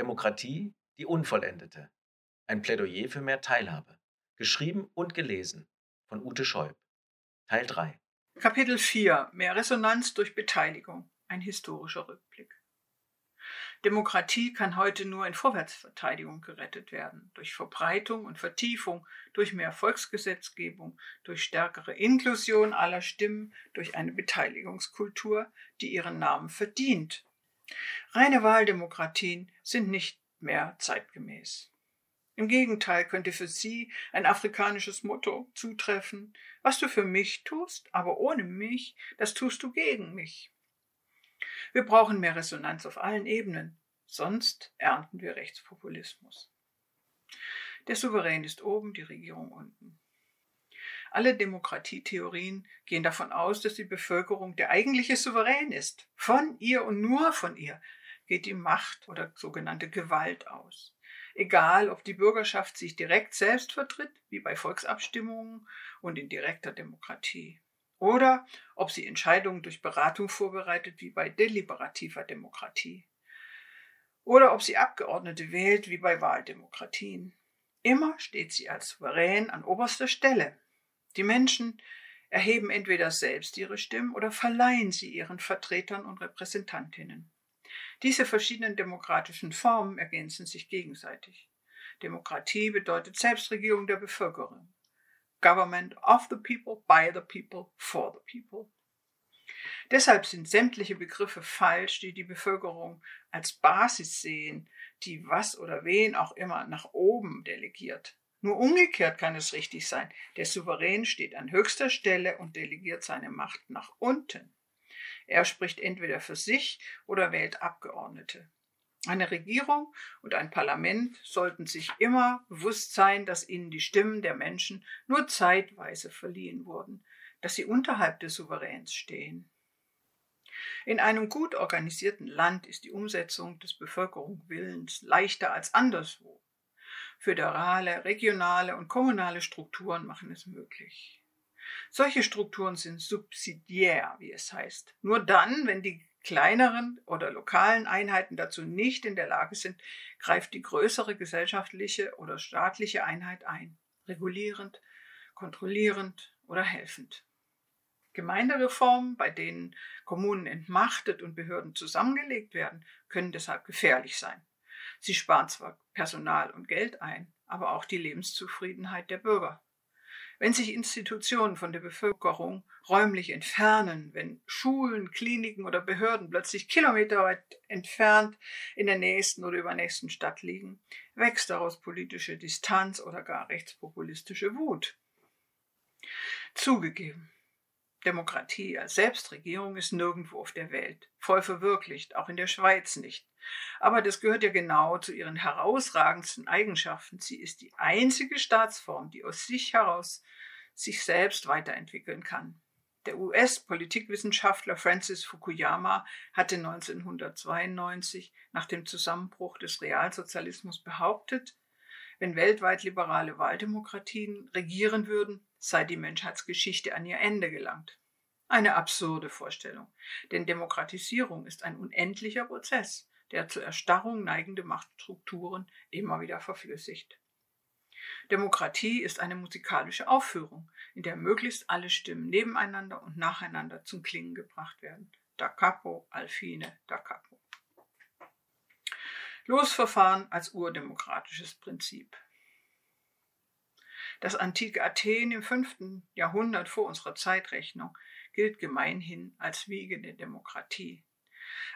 Demokratie, die Unvollendete. Ein Plädoyer für mehr Teilhabe. Geschrieben und gelesen von Ute Scheub. Teil 3. Kapitel 4 Mehr Resonanz durch Beteiligung. Ein historischer Rückblick. Demokratie kann heute nur in Vorwärtsverteidigung gerettet werden, durch Verbreitung und Vertiefung, durch mehr Volksgesetzgebung, durch stärkere Inklusion aller Stimmen, durch eine Beteiligungskultur, die ihren Namen verdient. Reine Wahldemokratien sind nicht mehr zeitgemäß. Im Gegenteil könnte für sie ein afrikanisches Motto zutreffen, was du für mich tust, aber ohne mich, das tust du gegen mich. Wir brauchen mehr Resonanz auf allen Ebenen, sonst ernten wir Rechtspopulismus. Der Souverän ist oben, die Regierung unten. Alle Demokratietheorien gehen davon aus, dass die Bevölkerung der eigentliche Souverän ist. Von ihr und nur von ihr geht die Macht oder sogenannte Gewalt aus. Egal, ob die Bürgerschaft sich direkt selbst vertritt, wie bei Volksabstimmungen und in direkter Demokratie oder ob sie Entscheidungen durch Beratung vorbereitet, wie bei deliberativer Demokratie. Oder ob sie Abgeordnete wählt, wie bei Wahldemokratien. Immer steht sie als souverän an oberster Stelle. Die Menschen erheben entweder selbst ihre Stimmen oder verleihen sie ihren Vertretern und Repräsentantinnen. Diese verschiedenen demokratischen Formen ergänzen sich gegenseitig. Demokratie bedeutet Selbstregierung der Bevölkerung. Government of the People, by the People, for the People. Deshalb sind sämtliche Begriffe falsch, die die Bevölkerung als Basis sehen, die was oder wen auch immer nach oben delegiert. Nur umgekehrt kann es richtig sein. Der Souverän steht an höchster Stelle und delegiert seine Macht nach unten. Er spricht entweder für sich oder wählt Abgeordnete. Eine Regierung und ein Parlament sollten sich immer bewusst sein, dass ihnen die Stimmen der Menschen nur zeitweise verliehen wurden, dass sie unterhalb des Souveräns stehen. In einem gut organisierten Land ist die Umsetzung des Bevölkerungswillens leichter als anderswo. Föderale, regionale und kommunale Strukturen machen es möglich. Solche Strukturen sind subsidiär, wie es heißt. Nur dann, wenn die kleineren oder lokalen Einheiten dazu nicht in der Lage sind, greift die größere gesellschaftliche oder staatliche Einheit ein, regulierend, kontrollierend oder helfend. Gemeindereformen, bei denen Kommunen entmachtet und Behörden zusammengelegt werden, können deshalb gefährlich sein. Sie sparen zwar Personal und Geld ein, aber auch die Lebenszufriedenheit der Bürger wenn sich Institutionen von der Bevölkerung räumlich entfernen, wenn Schulen, Kliniken oder Behörden plötzlich kilometerweit entfernt in der nächsten oder übernächsten Stadt liegen, wächst daraus politische Distanz oder gar rechtspopulistische Wut. Zugegeben, Demokratie als Selbstregierung ist nirgendwo auf der Welt voll verwirklicht, auch in der Schweiz nicht. Aber das gehört ja genau zu ihren herausragendsten Eigenschaften. Sie ist die einzige Staatsform, die aus sich heraus sich selbst weiterentwickeln kann. Der US-Politikwissenschaftler Francis Fukuyama hatte 1992 nach dem Zusammenbruch des Realsozialismus behauptet, wenn weltweit liberale Wahldemokratien regieren würden, sei die Menschheitsgeschichte an ihr Ende gelangt. Eine absurde Vorstellung, denn Demokratisierung ist ein unendlicher Prozess, der zur Erstarrung neigende Machtstrukturen immer wieder verflüssigt. Demokratie ist eine musikalische Aufführung, in der möglichst alle Stimmen nebeneinander und nacheinander zum Klingen gebracht werden. Da capo, al fine, da capo. Losverfahren als urdemokratisches Prinzip. Das antike Athen im 5. Jahrhundert vor unserer Zeitrechnung gilt gemeinhin als Wiege der Demokratie.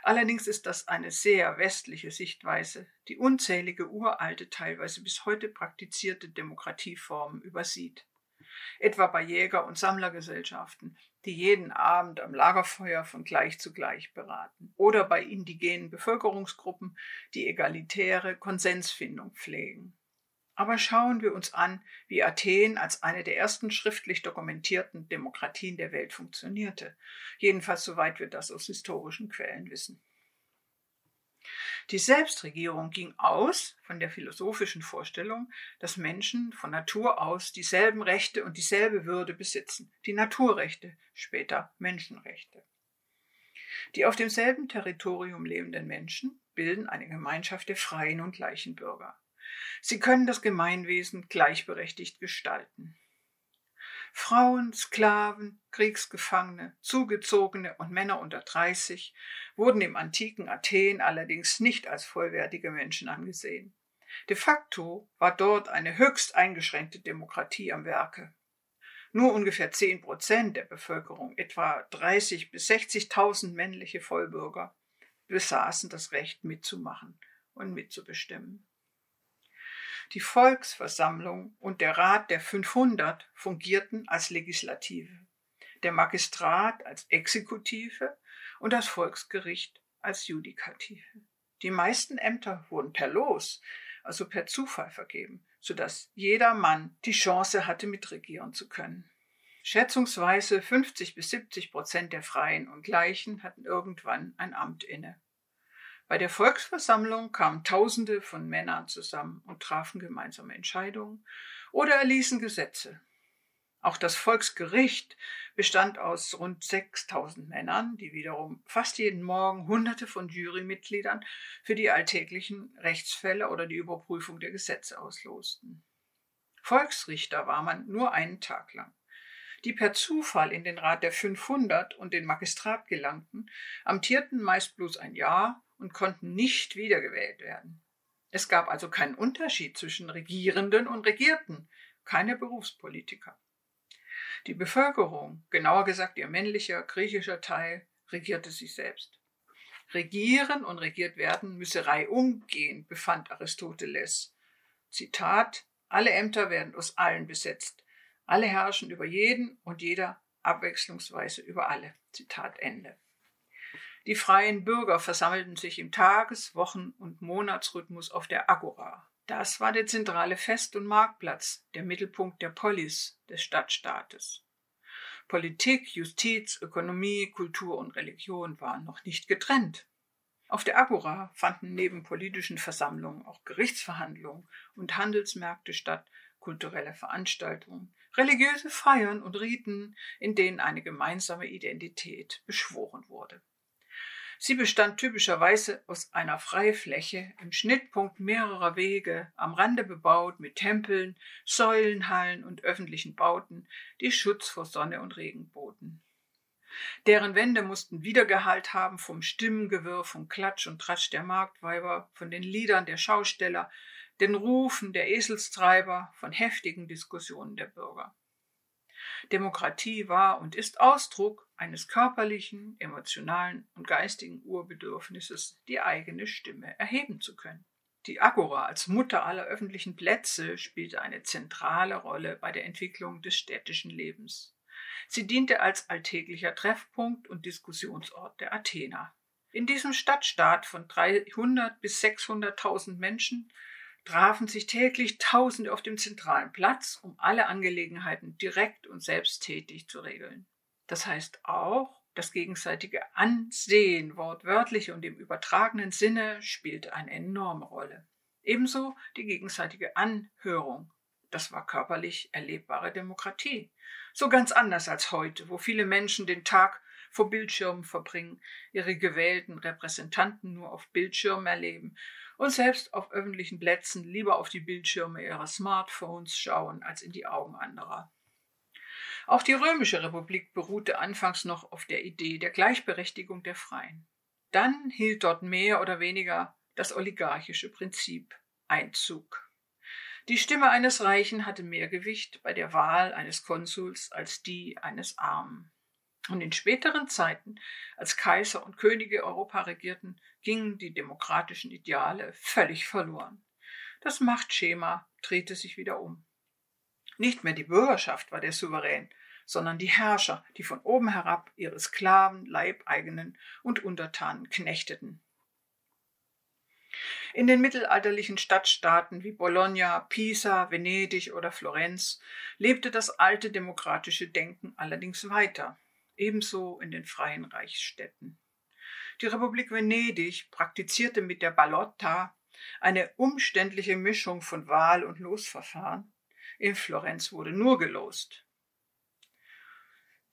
Allerdings ist das eine sehr westliche Sichtweise, die unzählige uralte, teilweise bis heute praktizierte Demokratieformen übersieht. Etwa bei Jäger- und Sammlergesellschaften, die jeden Abend am Lagerfeuer von gleich zu gleich beraten. Oder bei indigenen Bevölkerungsgruppen, die egalitäre Konsensfindung pflegen. Aber schauen wir uns an, wie Athen als eine der ersten schriftlich dokumentierten Demokratien der Welt funktionierte. Jedenfalls soweit wir das aus historischen Quellen wissen. Die Selbstregierung ging aus von der philosophischen Vorstellung, dass Menschen von Natur aus dieselben Rechte und dieselbe Würde besitzen, die Naturrechte, später Menschenrechte. Die auf demselben Territorium lebenden Menschen bilden eine Gemeinschaft der freien und gleichen Bürger. Sie können das Gemeinwesen gleichberechtigt gestalten. Frauen, Sklaven, Kriegsgefangene, Zugezogene und Männer unter 30 wurden im antiken Athen allerdings nicht als vollwertige Menschen angesehen. De facto war dort eine höchst eingeschränkte Demokratie am Werke. Nur ungefähr 10 Prozent der Bevölkerung, etwa 30 bis 60.000 männliche Vollbürger, besaßen das Recht mitzumachen und mitzubestimmen. Die Volksversammlung und der Rat der 500 fungierten als Legislative, der Magistrat als Exekutive und das Volksgericht als Judikative. Die meisten Ämter wurden per Los, also per Zufall vergeben, sodass jeder Mann die Chance hatte, mitregieren zu können. Schätzungsweise 50 bis 70 Prozent der Freien und Gleichen hatten irgendwann ein Amt inne. Bei der Volksversammlung kamen Tausende von Männern zusammen und trafen gemeinsame Entscheidungen oder erließen Gesetze. Auch das Volksgericht bestand aus rund 6000 Männern, die wiederum fast jeden Morgen Hunderte von Jurymitgliedern für die alltäglichen Rechtsfälle oder die Überprüfung der Gesetze auslosten. Volksrichter war man nur einen Tag lang. Die per Zufall in den Rat der 500 und den Magistrat gelangten, amtierten meist bloß ein Jahr und konnten nicht wiedergewählt werden. Es gab also keinen Unterschied zwischen Regierenden und Regierten, keine Berufspolitiker. Die Bevölkerung, genauer gesagt ihr männlicher griechischer Teil, regierte sich selbst. Regieren und regiert werden müsse reihum befand Aristoteles. Zitat: Alle Ämter werden aus allen besetzt. Alle herrschen über jeden und jeder abwechslungsweise über alle. Zitat Ende. Die freien Bürger versammelten sich im Tages-, Wochen- und Monatsrhythmus auf der Agora. Das war der zentrale Fest- und Marktplatz, der Mittelpunkt der Polis, des Stadtstaates. Politik, Justiz, Ökonomie, Kultur und Religion waren noch nicht getrennt. Auf der Agora fanden neben politischen Versammlungen auch Gerichtsverhandlungen und Handelsmärkte statt, kulturelle Veranstaltungen, religiöse Feiern und Riten, in denen eine gemeinsame Identität beschworen wurde. Sie bestand typischerweise aus einer Freifläche im Schnittpunkt mehrerer Wege, am Rande bebaut mit Tempeln, Säulenhallen und öffentlichen Bauten, die Schutz vor Sonne und Regen boten. Deren Wände mussten Wiedergehalt haben vom Stimmengewirr, vom Klatsch und Tratsch der Marktweiber, von den Liedern der Schausteller, den Rufen der Eselstreiber, von heftigen Diskussionen der Bürger. Demokratie war und ist Ausdruck eines körperlichen, emotionalen und geistigen Urbedürfnisses, die eigene Stimme erheben zu können. Die Agora als Mutter aller öffentlichen Plätze spielte eine zentrale Rolle bei der Entwicklung des städtischen Lebens. Sie diente als alltäglicher Treffpunkt und Diskussionsort der Athener. In diesem Stadtstaat von 300 bis 600.000 Menschen trafen sich täglich Tausende auf dem zentralen Platz, um alle Angelegenheiten direkt und selbsttätig zu regeln. Das heißt auch, das gegenseitige Ansehen, wortwörtlich und im übertragenen Sinne, spielte eine enorme Rolle. Ebenso die gegenseitige Anhörung. Das war körperlich erlebbare Demokratie. So ganz anders als heute, wo viele Menschen den Tag vor Bildschirmen verbringen, ihre gewählten Repräsentanten nur auf Bildschirmen erleben und selbst auf öffentlichen Plätzen lieber auf die Bildschirme ihrer Smartphones schauen als in die Augen anderer. Auch die römische Republik beruhte anfangs noch auf der Idee der Gleichberechtigung der Freien. Dann hielt dort mehr oder weniger das oligarchische Prinzip Einzug. Die Stimme eines Reichen hatte mehr Gewicht bei der Wahl eines Konsuls als die eines Armen. Und in späteren Zeiten, als Kaiser und Könige Europa regierten, gingen die demokratischen Ideale völlig verloren. Das Machtschema drehte sich wieder um. Nicht mehr die Bürgerschaft war der Souverän, sondern die Herrscher, die von oben herab ihre Sklaven, Leibeigenen und Untertanen knechteten. In den mittelalterlichen Stadtstaaten wie Bologna, Pisa, Venedig oder Florenz lebte das alte demokratische Denken allerdings weiter ebenso in den freien Reichsstädten. Die Republik Venedig praktizierte mit der Ballotta eine umständliche Mischung von Wahl- und Losverfahren. In Florenz wurde nur gelost.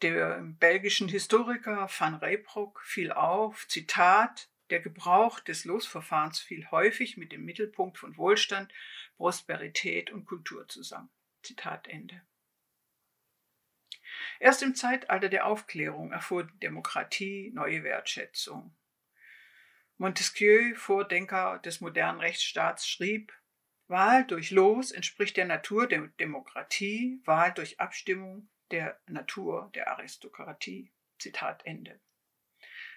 Dem belgischen Historiker van Reybrock fiel auf, Zitat, der Gebrauch des Losverfahrens fiel häufig mit dem Mittelpunkt von Wohlstand, Prosperität und Kultur zusammen. Zitat Ende. Erst im Zeitalter der Aufklärung erfuhr Demokratie neue Wertschätzung. Montesquieu, Vordenker des modernen Rechtsstaats, schrieb, Wahl durch Los entspricht der Natur der Demokratie, Wahl durch Abstimmung der Natur der Aristokratie. Zitat Ende.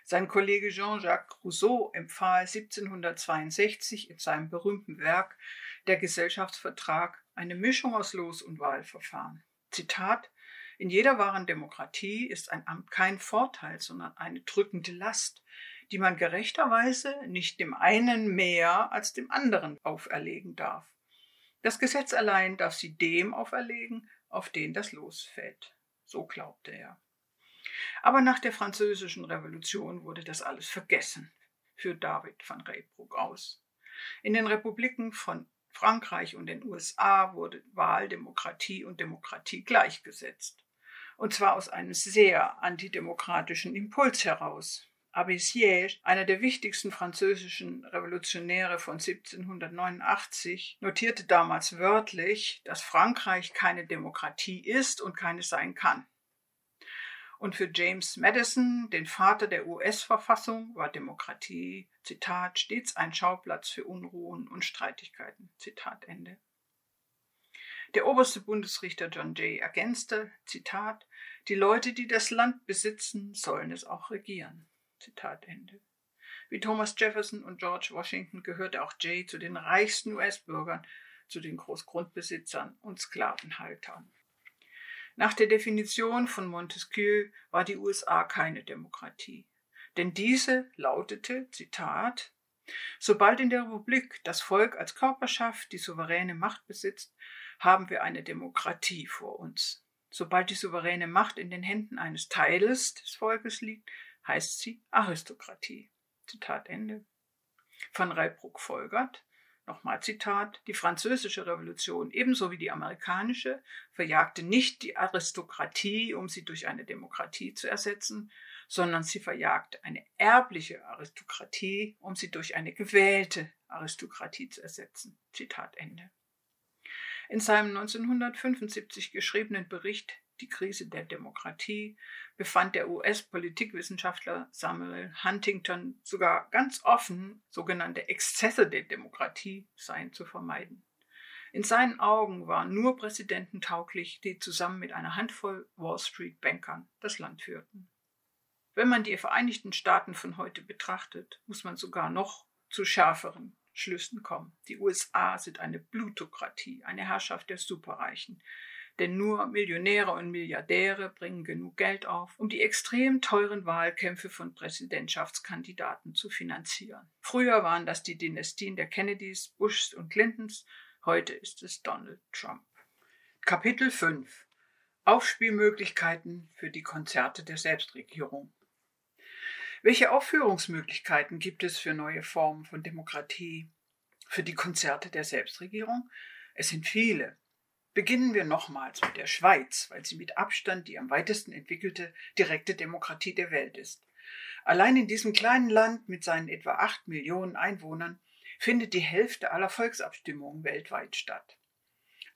Sein Kollege Jean-Jacques Rousseau empfahl 1762 in seinem berühmten Werk Der Gesellschaftsvertrag eine Mischung aus Los- und Wahlverfahren. Zitat In jeder wahren Demokratie ist ein Amt kein Vorteil, sondern eine drückende Last, die man gerechterweise nicht dem einen mehr als dem anderen auferlegen darf. Das Gesetz allein darf sie dem auferlegen, auf den das Los fällt. So glaubte er. Aber nach der Französischen Revolution wurde das alles vergessen, führt David van Reybrouck aus. In den Republiken von Frankreich und den USA wurde Wahl, Demokratie und Demokratie gleichgesetzt. Und zwar aus einem sehr antidemokratischen Impuls heraus. Abbé Siège, einer der wichtigsten französischen Revolutionäre von 1789, notierte damals wörtlich, dass Frankreich keine Demokratie ist und keine sein kann. Und für James Madison, den Vater der US-Verfassung, war Demokratie, Zitat, stets ein Schauplatz für Unruhen und Streitigkeiten. Zitat Ende. Der oberste Bundesrichter John Jay ergänzte, Zitat, die Leute, die das Land besitzen, sollen es auch regieren. Zitat Ende. Wie Thomas Jefferson und George Washington gehörte auch Jay zu den reichsten US-Bürgern, zu den Großgrundbesitzern und Sklavenhaltern. Nach der Definition von Montesquieu war die USA keine Demokratie. Denn diese lautete, Zitat, Sobald in der Republik das Volk als Körperschaft die souveräne Macht besitzt, haben wir eine Demokratie vor uns. Sobald die souveräne Macht in den Händen eines Teiles des Volkes liegt, heißt sie Aristokratie. Zitat Ende. Van Reybruck folgert, nochmal Zitat, die französische Revolution ebenso wie die amerikanische verjagte nicht die Aristokratie, um sie durch eine Demokratie zu ersetzen, sondern sie verjagte eine erbliche Aristokratie, um sie durch eine gewählte Aristokratie zu ersetzen. Zitat Ende. In seinem 1975 geschriebenen Bericht Die Krise der Demokratie befand der US-Politikwissenschaftler Samuel Huntington sogar ganz offen, sogenannte Exzesse der Demokratie seien zu vermeiden. In seinen Augen waren nur Präsidenten tauglich, die zusammen mit einer Handvoll Wall Street-Bankern das Land führten. Wenn man die Vereinigten Staaten von heute betrachtet, muss man sogar noch zu schärferen Schlüssen kommen. Die USA sind eine Plutokratie, eine Herrschaft der Superreichen, denn nur Millionäre und Milliardäre bringen genug Geld auf, um die extrem teuren Wahlkämpfe von Präsidentschaftskandidaten zu finanzieren. Früher waren das die Dynastien der Kennedys, Bushs und Clintons, heute ist es Donald Trump. Kapitel 5 Aufspielmöglichkeiten für die Konzerte der Selbstregierung. Welche Aufführungsmöglichkeiten gibt es für neue Formen von Demokratie, für die Konzerte der Selbstregierung? Es sind viele. Beginnen wir nochmals mit der Schweiz, weil sie mit Abstand die am weitesten entwickelte direkte Demokratie der Welt ist. Allein in diesem kleinen Land mit seinen etwa acht Millionen Einwohnern findet die Hälfte aller Volksabstimmungen weltweit statt.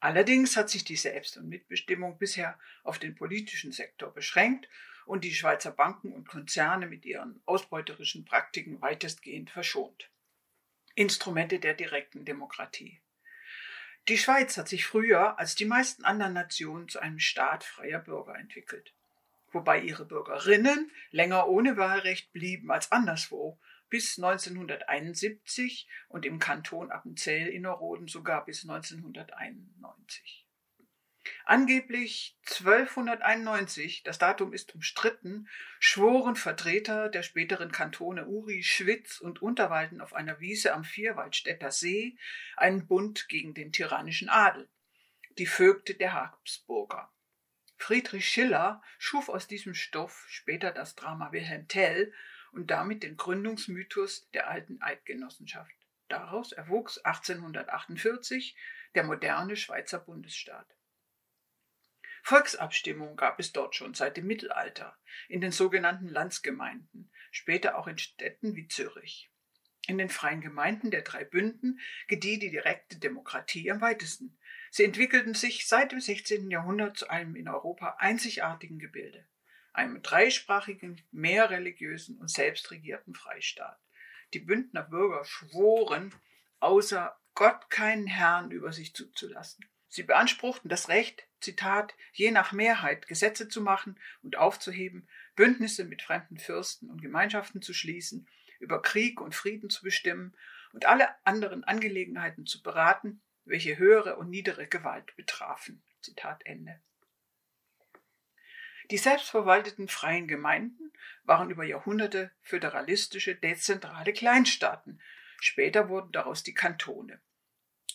Allerdings hat sich die Selbst- und Mitbestimmung bisher auf den politischen Sektor beschränkt und die Schweizer Banken und Konzerne mit ihren ausbeuterischen Praktiken weitestgehend verschont. Instrumente der direkten Demokratie. Die Schweiz hat sich früher als die meisten anderen Nationen zu einem Staat freier Bürger entwickelt, wobei ihre Bürgerinnen länger ohne Wahlrecht blieben als anderswo, bis 1971 und im Kanton Appenzell-Innerrhoden sogar bis 1991. Angeblich 1291, das Datum ist umstritten, schworen Vertreter der späteren Kantone Uri, Schwitz und Unterwalden auf einer Wiese am Vierwaldstätter See einen Bund gegen den tyrannischen Adel, die Vögte der Habsburger. Friedrich Schiller schuf aus diesem Stoff später das Drama Wilhelm Tell und damit den Gründungsmythos der alten Eidgenossenschaft. Daraus erwuchs 1848 der moderne Schweizer Bundesstaat. Volksabstimmungen gab es dort schon seit dem Mittelalter, in den sogenannten Landsgemeinden, später auch in Städten wie Zürich. In den freien Gemeinden der drei Bünden gedieh die direkte Demokratie am weitesten. Sie entwickelten sich seit dem 16. Jahrhundert zu einem in Europa einzigartigen Gebilde, einem dreisprachigen, mehrreligiösen und selbstregierten Freistaat. Die Bündner Bürger schworen, außer Gott keinen Herrn über sich zuzulassen. Sie beanspruchten das Recht, Zitat, je nach Mehrheit Gesetze zu machen und aufzuheben, Bündnisse mit fremden Fürsten und Gemeinschaften zu schließen, über Krieg und Frieden zu bestimmen und alle anderen Angelegenheiten zu beraten, welche höhere und niedere Gewalt betrafen. Zitat Ende. Die selbstverwalteten freien Gemeinden waren über Jahrhunderte föderalistische, dezentrale Kleinstaaten. Später wurden daraus die Kantone.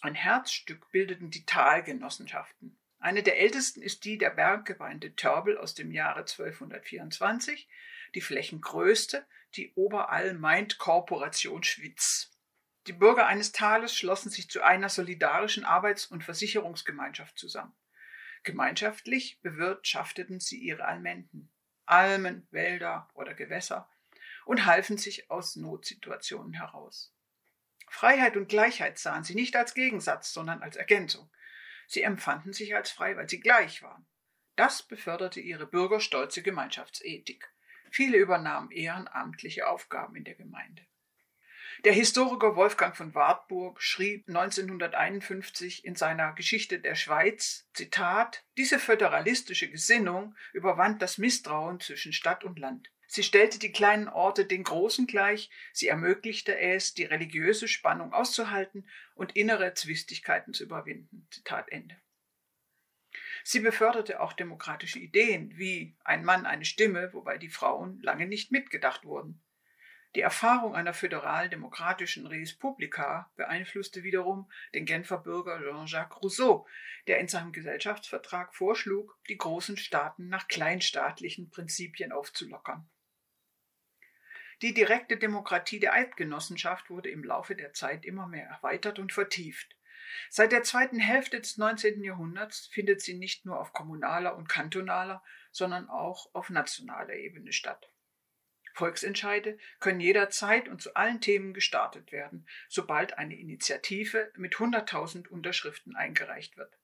Ein Herzstück bildeten die Talgenossenschaften. Eine der ältesten ist die der Berggemeinde Törbel aus dem Jahre 1224, die flächengrößte, die Oberallmeint-Korporation Schwitz. Die Bürger eines Tales schlossen sich zu einer solidarischen Arbeits- und Versicherungsgemeinschaft zusammen. Gemeinschaftlich bewirtschafteten sie ihre Almenden, Almen, Wälder oder Gewässer und halfen sich aus Notsituationen heraus. Freiheit und Gleichheit sahen sie nicht als Gegensatz, sondern als Ergänzung. Sie empfanden sich als frei, weil sie gleich waren. Das beförderte ihre bürgerstolze Gemeinschaftsethik. Viele übernahmen ehrenamtliche Aufgaben in der Gemeinde. Der Historiker Wolfgang von Wartburg schrieb 1951 in seiner Geschichte der Schweiz, Zitat, diese föderalistische Gesinnung überwand das Misstrauen zwischen Stadt und Land. Sie stellte die kleinen Orte den großen gleich, sie ermöglichte es, die religiöse Spannung auszuhalten und innere Zwistigkeiten zu überwinden. Zitat Ende. Sie beförderte auch demokratische Ideen wie ein Mann eine Stimme, wobei die Frauen lange nicht mitgedacht wurden. Die Erfahrung einer föderal-demokratischen Respublika beeinflusste wiederum den Genfer Bürger Jean-Jacques Rousseau, der in seinem Gesellschaftsvertrag vorschlug, die großen Staaten nach kleinstaatlichen Prinzipien aufzulockern. Die direkte Demokratie der Eidgenossenschaft wurde im Laufe der Zeit immer mehr erweitert und vertieft. Seit der zweiten Hälfte des 19. Jahrhunderts findet sie nicht nur auf kommunaler und kantonaler, sondern auch auf nationaler Ebene statt. Volksentscheide können jederzeit und zu allen Themen gestartet werden, sobald eine Initiative mit 100.000 Unterschriften eingereicht wird.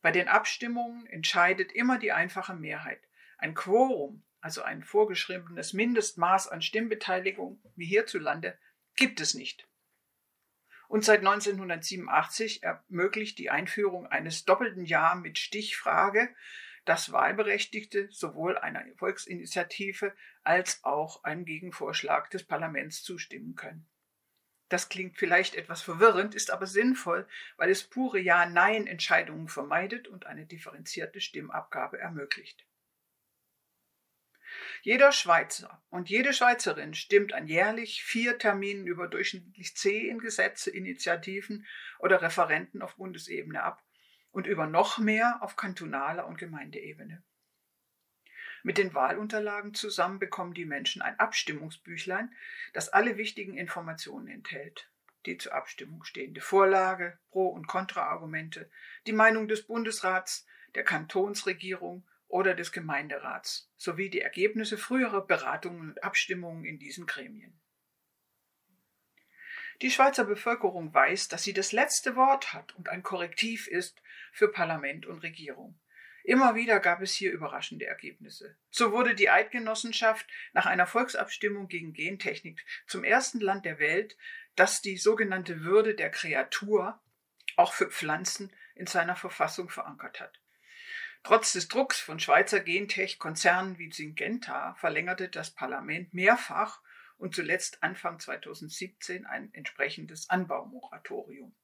Bei den Abstimmungen entscheidet immer die einfache Mehrheit. Ein Quorum also ein vorgeschriebenes Mindestmaß an Stimmbeteiligung wie hierzulande, gibt es nicht. Und seit 1987 ermöglicht die Einführung eines doppelten Ja mit Stichfrage, dass Wahlberechtigte sowohl einer Volksinitiative als auch einem Gegenvorschlag des Parlaments zustimmen können. Das klingt vielleicht etwas verwirrend, ist aber sinnvoll, weil es pure Ja-Nein-Entscheidungen vermeidet und eine differenzierte Stimmabgabe ermöglicht. Jeder Schweizer und jede Schweizerin stimmt an jährlich vier Terminen über durchschnittlich zehn Gesetze, Initiativen oder Referenten auf Bundesebene ab und über noch mehr auf kantonaler und Gemeindeebene. Mit den Wahlunterlagen zusammen bekommen die Menschen ein Abstimmungsbüchlein, das alle wichtigen Informationen enthält. Die zur Abstimmung stehende Vorlage, Pro- und Kontraargumente, die Meinung des Bundesrats, der Kantonsregierung oder des Gemeinderats sowie die Ergebnisse früherer Beratungen und Abstimmungen in diesen Gremien. Die Schweizer Bevölkerung weiß, dass sie das letzte Wort hat und ein Korrektiv ist für Parlament und Regierung. Immer wieder gab es hier überraschende Ergebnisse. So wurde die Eidgenossenschaft nach einer Volksabstimmung gegen Gentechnik zum ersten Land der Welt, das die sogenannte Würde der Kreatur auch für Pflanzen in seiner Verfassung verankert hat. Trotz des Drucks von Schweizer Gentech-Konzernen wie Syngenta verlängerte das Parlament mehrfach und zuletzt Anfang 2017 ein entsprechendes Anbaumoratorium.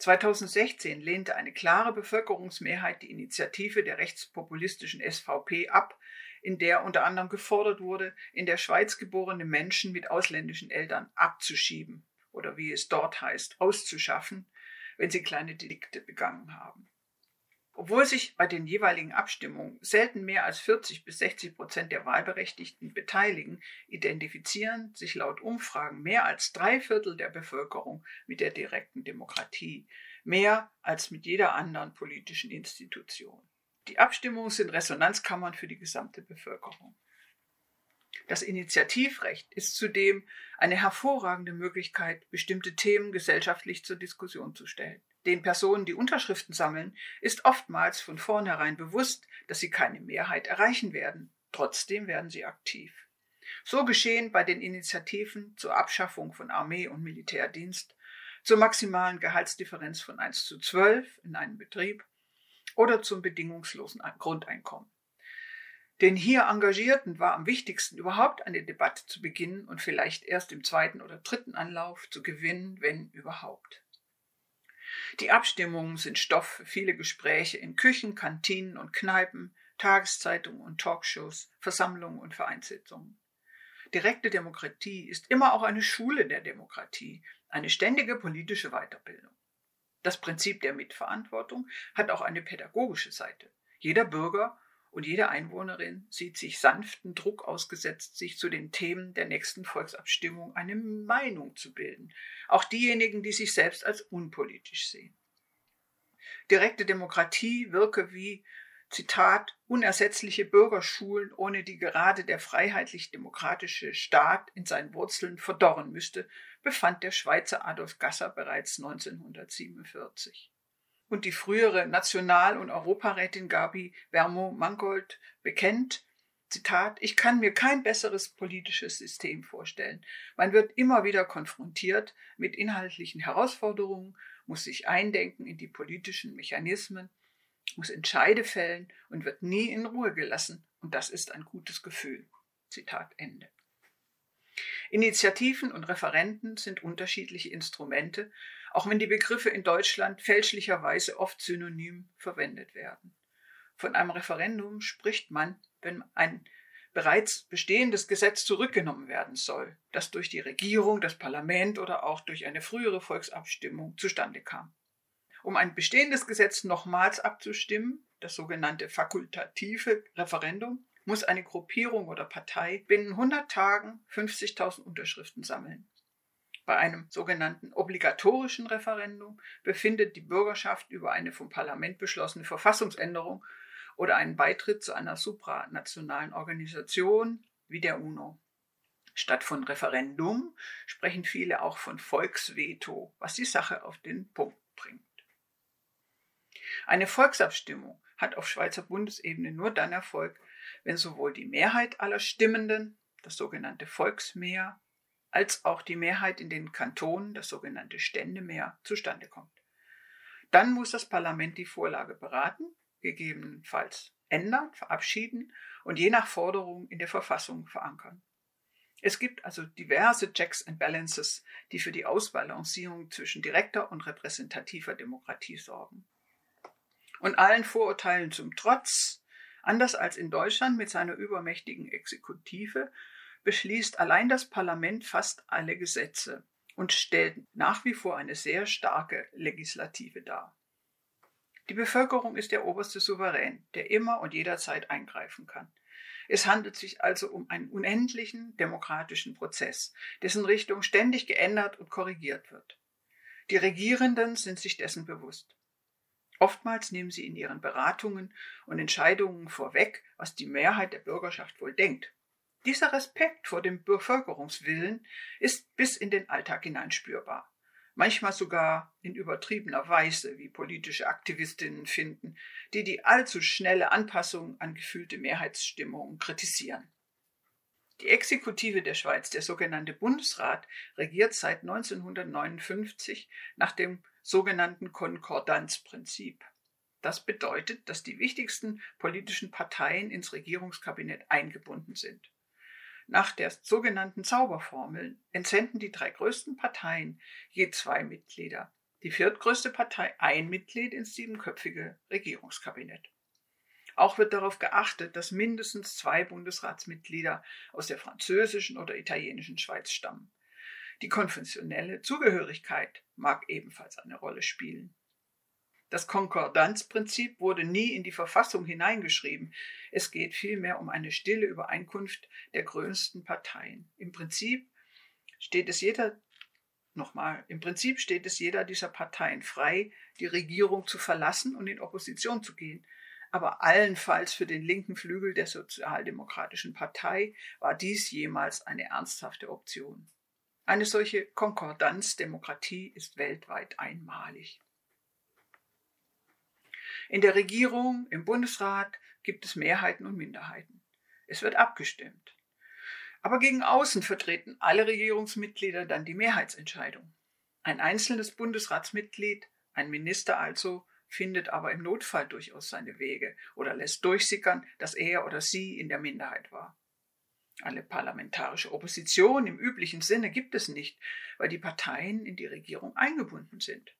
2016 lehnte eine klare Bevölkerungsmehrheit die Initiative der rechtspopulistischen SVP ab, in der unter anderem gefordert wurde, in der Schweiz geborene Menschen mit ausländischen Eltern abzuschieben oder wie es dort heißt, auszuschaffen, wenn sie kleine Delikte begangen haben. Obwohl sich bei den jeweiligen Abstimmungen selten mehr als 40 bis 60 Prozent der Wahlberechtigten beteiligen, identifizieren sich laut Umfragen mehr als drei Viertel der Bevölkerung mit der direkten Demokratie, mehr als mit jeder anderen politischen Institution. Die Abstimmungen sind Resonanzkammern für die gesamte Bevölkerung. Das Initiativrecht ist zudem eine hervorragende Möglichkeit, bestimmte Themen gesellschaftlich zur Diskussion zu stellen. Den Personen, die Unterschriften sammeln, ist oftmals von vornherein bewusst, dass sie keine Mehrheit erreichen werden. Trotzdem werden sie aktiv. So geschehen bei den Initiativen zur Abschaffung von Armee- und Militärdienst, zur maximalen Gehaltsdifferenz von 1 zu 12 in einem Betrieb oder zum bedingungslosen Grundeinkommen. Den hier Engagierten war am wichtigsten, überhaupt eine Debatte zu beginnen und vielleicht erst im zweiten oder dritten Anlauf zu gewinnen, wenn überhaupt. Die Abstimmungen sind Stoff für viele Gespräche in Küchen, Kantinen und Kneipen, Tageszeitungen und Talkshows, Versammlungen und Vereinssitzungen. Direkte Demokratie ist immer auch eine Schule der Demokratie, eine ständige politische Weiterbildung. Das Prinzip der Mitverantwortung hat auch eine pädagogische Seite. Jeder Bürger und jede Einwohnerin sieht sich sanften Druck ausgesetzt, sich zu den Themen der nächsten Volksabstimmung eine Meinung zu bilden. Auch diejenigen, die sich selbst als unpolitisch sehen. Direkte Demokratie wirke wie Zitat, unersetzliche Bürgerschulen, ohne die gerade der freiheitlich-demokratische Staat in seinen Wurzeln verdorren müsste, befand der Schweizer Adolf Gasser bereits 1947. Und die frühere National- und Europarätin Gabi Vermo-Mangold bekennt, Zitat, ich kann mir kein besseres politisches System vorstellen. Man wird immer wieder konfrontiert mit inhaltlichen Herausforderungen, muss sich eindenken in die politischen Mechanismen muss Entscheide fällen und wird nie in Ruhe gelassen. Und das ist ein gutes Gefühl. Zitat Ende. Initiativen und Referenten sind unterschiedliche Instrumente, auch wenn die Begriffe in Deutschland fälschlicherweise oft synonym verwendet werden. Von einem Referendum spricht man, wenn ein bereits bestehendes Gesetz zurückgenommen werden soll, das durch die Regierung, das Parlament oder auch durch eine frühere Volksabstimmung zustande kam. Um ein bestehendes Gesetz nochmals abzustimmen, das sogenannte fakultative Referendum, muss eine Gruppierung oder Partei binnen 100 Tagen 50.000 Unterschriften sammeln. Bei einem sogenannten obligatorischen Referendum befindet die Bürgerschaft über eine vom Parlament beschlossene Verfassungsänderung oder einen Beitritt zu einer supranationalen Organisation wie der UNO. Statt von Referendum sprechen viele auch von Volksveto, was die Sache auf den Punkt bringt. Eine Volksabstimmung hat auf Schweizer Bundesebene nur dann Erfolg, wenn sowohl die Mehrheit aller Stimmenden, das sogenannte Volksmehr, als auch die Mehrheit in den Kantonen, das sogenannte Ständemehr, zustande kommt. Dann muss das Parlament die Vorlage beraten, gegebenenfalls ändern, verabschieden und je nach Forderung in der Verfassung verankern. Es gibt also diverse Checks and Balances, die für die Ausbalancierung zwischen direkter und repräsentativer Demokratie sorgen. Und allen Vorurteilen zum Trotz, anders als in Deutschland mit seiner übermächtigen Exekutive, beschließt allein das Parlament fast alle Gesetze und stellt nach wie vor eine sehr starke Legislative dar. Die Bevölkerung ist der oberste Souverän, der immer und jederzeit eingreifen kann. Es handelt sich also um einen unendlichen demokratischen Prozess, dessen Richtung ständig geändert und korrigiert wird. Die Regierenden sind sich dessen bewusst. Oftmals nehmen sie in ihren Beratungen und Entscheidungen vorweg, was die Mehrheit der Bürgerschaft wohl denkt. Dieser Respekt vor dem Bevölkerungswillen ist bis in den Alltag hinein spürbar. Manchmal sogar in übertriebener Weise, wie politische Aktivistinnen finden, die die allzu schnelle Anpassung an gefühlte Mehrheitsstimmungen kritisieren. Die Exekutive der Schweiz, der sogenannte Bundesrat, regiert seit 1959 nach dem sogenannten Konkordanzprinzip. Das bedeutet, dass die wichtigsten politischen Parteien ins Regierungskabinett eingebunden sind. Nach der sogenannten Zauberformel entsenden die drei größten Parteien je zwei Mitglieder, die viertgrößte Partei ein Mitglied ins siebenköpfige Regierungskabinett. Auch wird darauf geachtet, dass mindestens zwei Bundesratsmitglieder aus der französischen oder italienischen Schweiz stammen. Die konfessionelle Zugehörigkeit mag ebenfalls eine Rolle spielen. Das Konkordanzprinzip wurde nie in die Verfassung hineingeschrieben. Es geht vielmehr um eine stille Übereinkunft der größten Parteien. Im Prinzip steht es jeder, nochmal, im Prinzip steht es jeder dieser Parteien frei, die Regierung zu verlassen und in Opposition zu gehen. aber allenfalls für den linken Flügel der Sozialdemokratischen Partei war dies jemals eine ernsthafte Option. Eine solche Konkordanzdemokratie ist weltweit einmalig. In der Regierung, im Bundesrat gibt es Mehrheiten und Minderheiten. Es wird abgestimmt. Aber gegen außen vertreten alle Regierungsmitglieder dann die Mehrheitsentscheidung. Ein einzelnes Bundesratsmitglied, ein Minister also, findet aber im Notfall durchaus seine Wege oder lässt durchsickern, dass er oder sie in der Minderheit war. Eine parlamentarische Opposition im üblichen Sinne gibt es nicht, weil die Parteien in die Regierung eingebunden sind.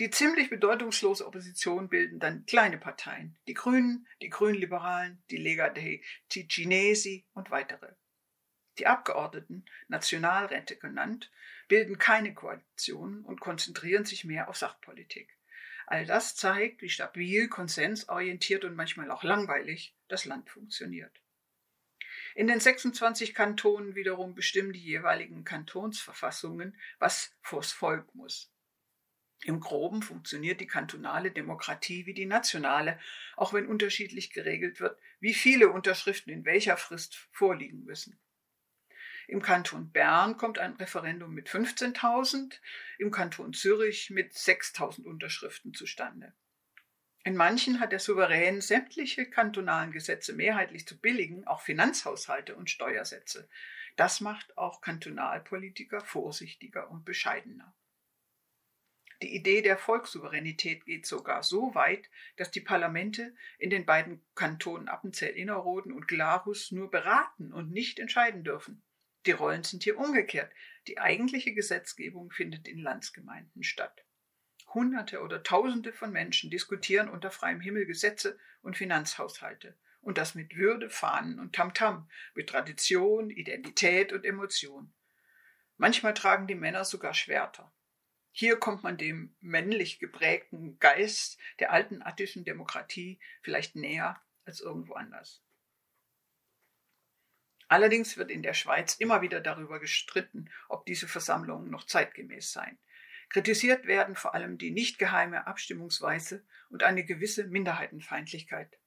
Die ziemlich bedeutungslose Opposition bilden dann kleine Parteien, die Grünen, die Grünliberalen, die Lega dei Ticinesi und weitere. Die Abgeordneten, Nationalräte genannt, bilden keine Koalitionen und konzentrieren sich mehr auf Sachpolitik. All das zeigt, wie stabil, konsensorientiert und manchmal auch langweilig das Land funktioniert. In den 26 Kantonen wiederum bestimmen die jeweiligen Kantonsverfassungen, was vors Volk muss. Im Groben funktioniert die kantonale Demokratie wie die nationale, auch wenn unterschiedlich geregelt wird, wie viele Unterschriften in welcher Frist vorliegen müssen. Im Kanton Bern kommt ein Referendum mit 15.000, im Kanton Zürich mit 6.000 Unterschriften zustande. In manchen hat der Souverän sämtliche kantonalen Gesetze mehrheitlich zu billigen, auch Finanzhaushalte und Steuersätze. Das macht auch Kantonalpolitiker vorsichtiger und bescheidener. Die Idee der Volkssouveränität geht sogar so weit, dass die Parlamente in den beiden Kantonen Appenzell-Innerrhoden und Glarus nur beraten und nicht entscheiden dürfen. Die Rollen sind hier umgekehrt. Die eigentliche Gesetzgebung findet in Landsgemeinden statt. Hunderte oder Tausende von Menschen diskutieren unter freiem Himmel Gesetze und Finanzhaushalte. Und das mit Würde, Fahnen und Tamtam, mit Tradition, Identität und Emotion. Manchmal tragen die Männer sogar Schwerter. Hier kommt man dem männlich geprägten Geist der alten attischen Demokratie vielleicht näher als irgendwo anders. Allerdings wird in der Schweiz immer wieder darüber gestritten, ob diese Versammlungen noch zeitgemäß seien. Kritisiert werden vor allem die nicht geheime Abstimmungsweise und eine gewisse Minderheitenfeindlichkeit.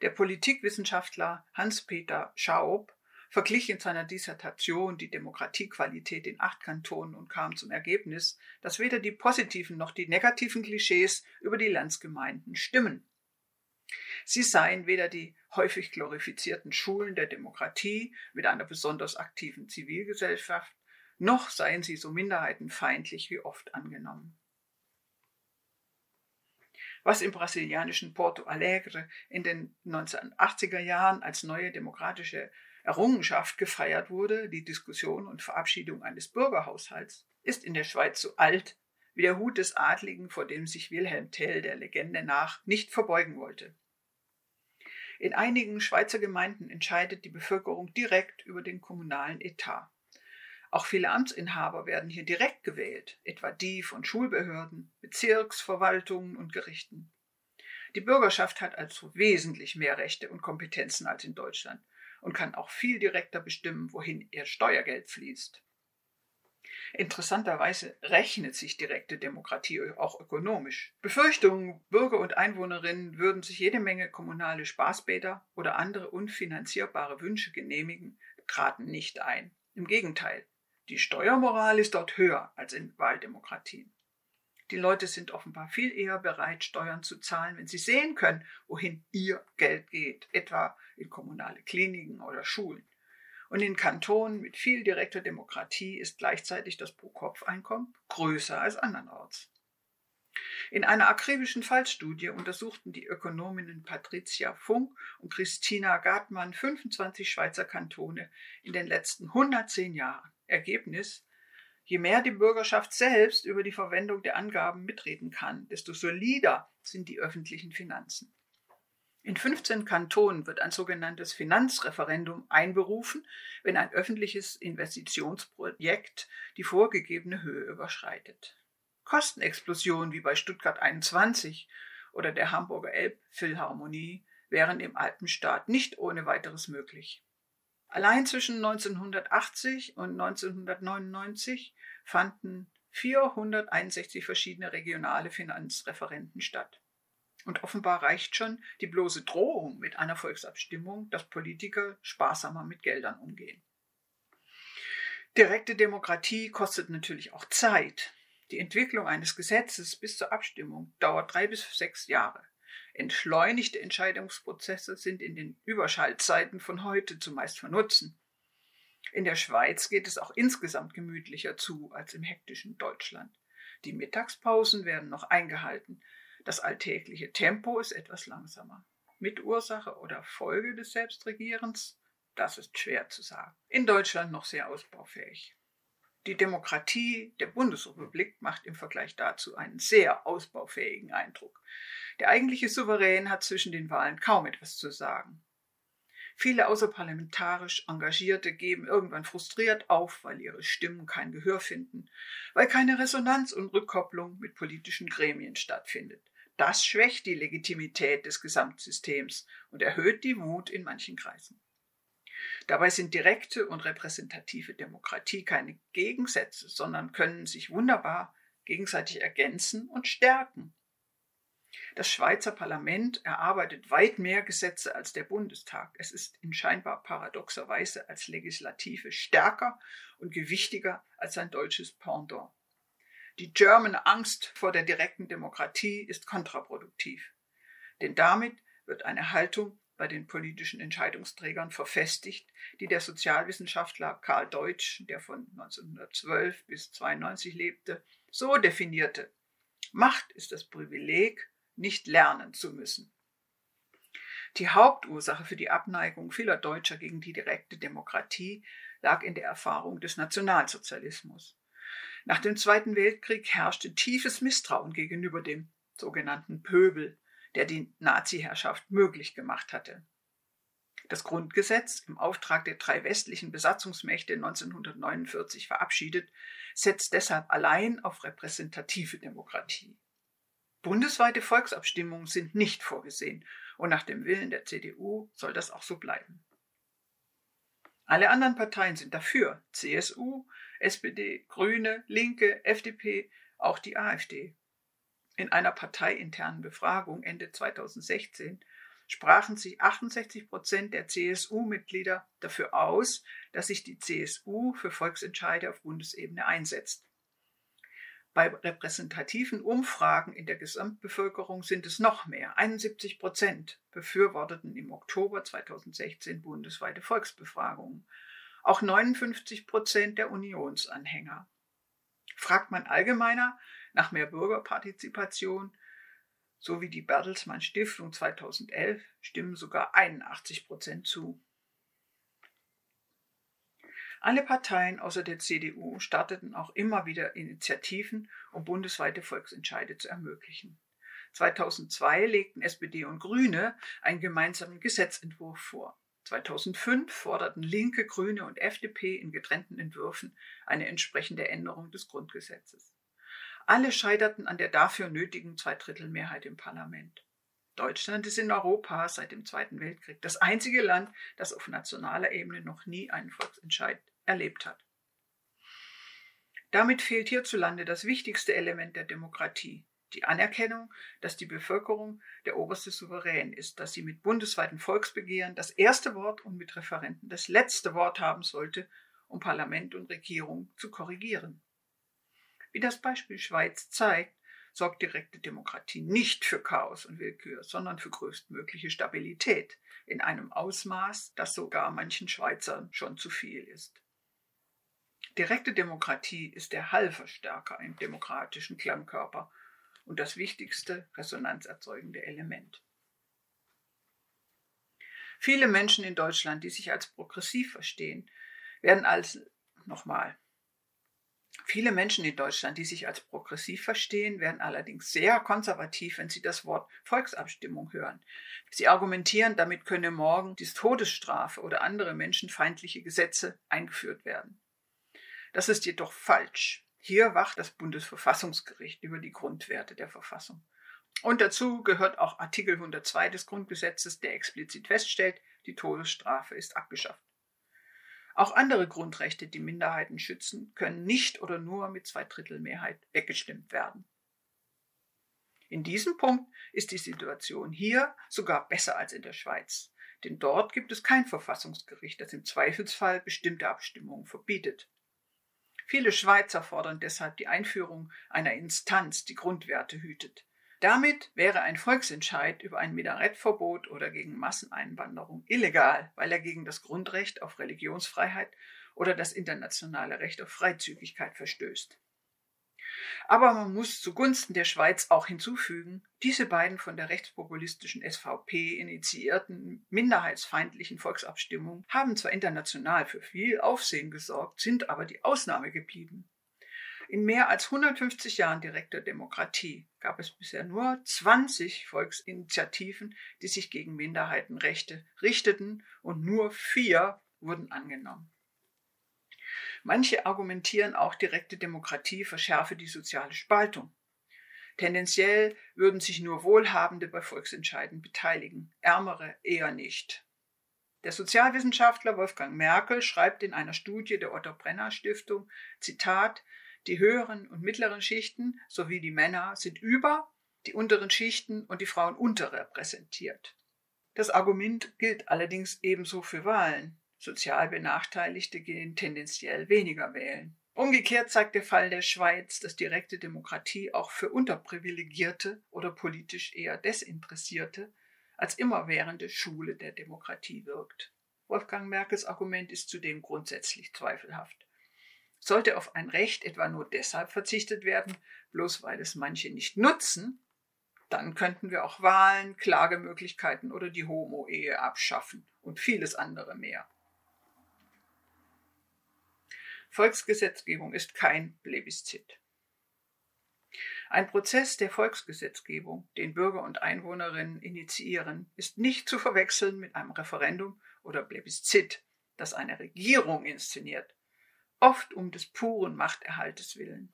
Der Politikwissenschaftler Hans-Peter Schaub verglich in seiner Dissertation die Demokratiequalität in acht Kantonen und kam zum Ergebnis, dass weder die positiven noch die negativen Klischees über die Landsgemeinden stimmen. Sie seien weder die häufig glorifizierten Schulen der Demokratie mit einer besonders aktiven Zivilgesellschaft, noch seien sie so minderheitenfeindlich wie oft angenommen. Was im brasilianischen Porto Alegre in den 1980er Jahren als neue demokratische Errungenschaft gefeiert wurde, die Diskussion und Verabschiedung eines Bürgerhaushalts, ist in der Schweiz so alt wie der Hut des Adligen, vor dem sich Wilhelm Tell der Legende nach nicht verbeugen wollte. In einigen Schweizer Gemeinden entscheidet die Bevölkerung direkt über den kommunalen Etat. Auch viele Amtsinhaber werden hier direkt gewählt, etwa die von Schulbehörden, Bezirksverwaltungen und Gerichten. Die Bürgerschaft hat also wesentlich mehr Rechte und Kompetenzen als in Deutschland und kann auch viel direkter bestimmen, wohin ihr Steuergeld fließt. Interessanterweise rechnet sich direkte Demokratie auch ökonomisch. Befürchtungen, Bürger und Einwohnerinnen würden sich jede Menge kommunale Spaßbäder oder andere unfinanzierbare Wünsche genehmigen, traten nicht ein. Im Gegenteil, die Steuermoral ist dort höher als in Wahldemokratien. Die Leute sind offenbar viel eher bereit, Steuern zu zahlen, wenn sie sehen können, wohin ihr Geld geht, etwa in kommunale Kliniken oder Schulen. Und in Kantonen mit viel direkter Demokratie ist gleichzeitig das Pro-Kopf-Einkommen größer als andernorts. In einer akribischen Fallstudie untersuchten die Ökonominnen Patricia Funk und Christina Gartmann 25 Schweizer Kantone in den letzten 110 Jahren. Ergebnis: Je mehr die Bürgerschaft selbst über die Verwendung der Angaben mitreden kann, desto solider sind die öffentlichen Finanzen. In 15 Kantonen wird ein sogenanntes Finanzreferendum einberufen, wenn ein öffentliches Investitionsprojekt die vorgegebene Höhe überschreitet. Kostenexplosionen wie bei Stuttgart 21 oder der Hamburger Elbphilharmonie wären im Alpenstaat nicht ohne weiteres möglich. Allein zwischen 1980 und 1999 fanden 461 verschiedene regionale Finanzreferenten statt. Und offenbar reicht schon die bloße Drohung mit einer Volksabstimmung, dass Politiker sparsamer mit Geldern umgehen. Direkte Demokratie kostet natürlich auch Zeit. Die Entwicklung eines Gesetzes bis zur Abstimmung dauert drei bis sechs Jahre. Entschleunigte Entscheidungsprozesse sind in den Überschaltzeiten von heute zumeist von Nutzen. In der Schweiz geht es auch insgesamt gemütlicher zu als im hektischen Deutschland. Die Mittagspausen werden noch eingehalten. Das alltägliche Tempo ist etwas langsamer. Mit Ursache oder Folge des Selbstregierens? Das ist schwer zu sagen. In Deutschland noch sehr ausbaufähig. Die Demokratie der Bundesrepublik macht im Vergleich dazu einen sehr ausbaufähigen Eindruck. Der eigentliche Souverän hat zwischen den Wahlen kaum etwas zu sagen. Viele außerparlamentarisch Engagierte geben irgendwann frustriert auf, weil ihre Stimmen kein Gehör finden, weil keine Resonanz und Rückkopplung mit politischen Gremien stattfindet. Das schwächt die Legitimität des Gesamtsystems und erhöht die Wut in manchen Kreisen. Dabei sind direkte und repräsentative Demokratie keine Gegensätze, sondern können sich wunderbar gegenseitig ergänzen und stärken. Das Schweizer Parlament erarbeitet weit mehr Gesetze als der Bundestag. Es ist in scheinbar paradoxer Weise als Legislative stärker und gewichtiger als sein deutsches Pendant. Die German Angst vor der direkten Demokratie ist kontraproduktiv. Denn damit wird eine Haltung bei den politischen Entscheidungsträgern verfestigt, die der Sozialwissenschaftler Karl Deutsch, der von 1912 bis 1992 lebte, so definierte. Macht ist das Privileg, nicht lernen zu müssen. Die Hauptursache für die Abneigung vieler Deutscher gegen die direkte Demokratie lag in der Erfahrung des Nationalsozialismus. Nach dem Zweiten Weltkrieg herrschte tiefes Misstrauen gegenüber dem sogenannten Pöbel, der die Nazi-Herrschaft möglich gemacht hatte. Das Grundgesetz, im Auftrag der drei westlichen Besatzungsmächte 1949 verabschiedet, setzt deshalb allein auf repräsentative Demokratie. Bundesweite Volksabstimmungen sind nicht vorgesehen und nach dem Willen der CDU soll das auch so bleiben. Alle anderen Parteien sind dafür, CSU, SPD, Grüne, Linke, FDP, auch die AfD. In einer parteiinternen Befragung Ende 2016 sprachen sich 68 Prozent der CSU-Mitglieder dafür aus, dass sich die CSU für Volksentscheide auf Bundesebene einsetzt. Bei repräsentativen Umfragen in der Gesamtbevölkerung sind es noch mehr. 71 Prozent befürworteten im Oktober 2016 bundesweite Volksbefragungen. Auch 59 Prozent der Unionsanhänger. Fragt man allgemeiner nach mehr Bürgerpartizipation, so wie die Bertelsmann Stiftung 2011, stimmen sogar 81 Prozent zu. Alle Parteien außer der CDU starteten auch immer wieder Initiativen, um bundesweite Volksentscheide zu ermöglichen. 2002 legten SPD und Grüne einen gemeinsamen Gesetzentwurf vor. 2005 forderten Linke, Grüne und FDP in getrennten Entwürfen eine entsprechende Änderung des Grundgesetzes. Alle scheiterten an der dafür nötigen Zweidrittelmehrheit im Parlament. Deutschland ist in Europa seit dem Zweiten Weltkrieg das einzige Land, das auf nationaler Ebene noch nie einen Volksentscheid erlebt hat. Damit fehlt hierzulande das wichtigste Element der Demokratie, die Anerkennung, dass die Bevölkerung der oberste Souverän ist, dass sie mit bundesweiten Volksbegehren das erste Wort und mit Referenten das letzte Wort haben sollte, um Parlament und Regierung zu korrigieren. Wie das Beispiel Schweiz zeigt, sorgt direkte Demokratie nicht für Chaos und Willkür, sondern für größtmögliche Stabilität in einem Ausmaß, das sogar manchen Schweizern schon zu viel ist. Direkte Demokratie ist der Hallverstärker im demokratischen Klangkörper und das wichtigste resonanzerzeugende Element. Viele Menschen in Deutschland, die sich als progressiv verstehen, werden als nochmal. Viele Menschen in Deutschland, die sich als progressiv verstehen, werden allerdings sehr konservativ, wenn sie das Wort Volksabstimmung hören. Sie argumentieren, damit könne morgen die Todesstrafe oder andere menschenfeindliche Gesetze eingeführt werden. Das ist jedoch falsch. Hier wacht das Bundesverfassungsgericht über die Grundwerte der Verfassung. Und dazu gehört auch Artikel 102 des Grundgesetzes, der explizit feststellt, die Todesstrafe ist abgeschafft. Auch andere Grundrechte, die Minderheiten schützen, können nicht oder nur mit Zweidrittelmehrheit weggestimmt werden. In diesem Punkt ist die Situation hier sogar besser als in der Schweiz, denn dort gibt es kein Verfassungsgericht, das im Zweifelsfall bestimmte Abstimmungen verbietet. Viele Schweizer fordern deshalb die Einführung einer Instanz, die Grundwerte hütet. Damit wäre ein Volksentscheid über ein Minarettverbot oder gegen Masseneinwanderung illegal, weil er gegen das Grundrecht auf Religionsfreiheit oder das internationale Recht auf Freizügigkeit verstößt. Aber man muss zugunsten der Schweiz auch hinzufügen, diese beiden von der rechtspopulistischen SVP initiierten minderheitsfeindlichen Volksabstimmungen haben zwar international für viel Aufsehen gesorgt, sind aber die Ausnahme geblieben. In mehr als 150 Jahren direkter Demokratie gab es bisher nur 20 Volksinitiativen, die sich gegen Minderheitenrechte richteten, und nur vier wurden angenommen. Manche argumentieren auch, direkte Demokratie verschärfe die soziale Spaltung. Tendenziell würden sich nur Wohlhabende bei Volksentscheiden beteiligen, Ärmere eher nicht. Der Sozialwissenschaftler Wolfgang Merkel schreibt in einer Studie der Otto Brenner Stiftung, Zitat, die höheren und mittleren Schichten sowie die Männer sind über, die unteren Schichten und die Frauen unterrepräsentiert. Das Argument gilt allerdings ebenso für Wahlen. Sozial Benachteiligte gehen tendenziell weniger wählen. Umgekehrt zeigt der Fall der Schweiz, dass direkte Demokratie auch für Unterprivilegierte oder politisch eher Desinteressierte als immerwährende Schule der Demokratie wirkt. Wolfgang Merkels Argument ist zudem grundsätzlich zweifelhaft. Sollte auf ein Recht etwa nur deshalb verzichtet werden, bloß weil es manche nicht nutzen, dann könnten wir auch Wahlen, Klagemöglichkeiten oder die Homo-Ehe abschaffen und vieles andere mehr. Volksgesetzgebung ist kein Plebiszit. Ein Prozess der Volksgesetzgebung, den Bürger und Einwohnerinnen initiieren, ist nicht zu verwechseln mit einem Referendum oder Plebiszit, das eine Regierung inszeniert, oft um des puren Machterhaltes willen.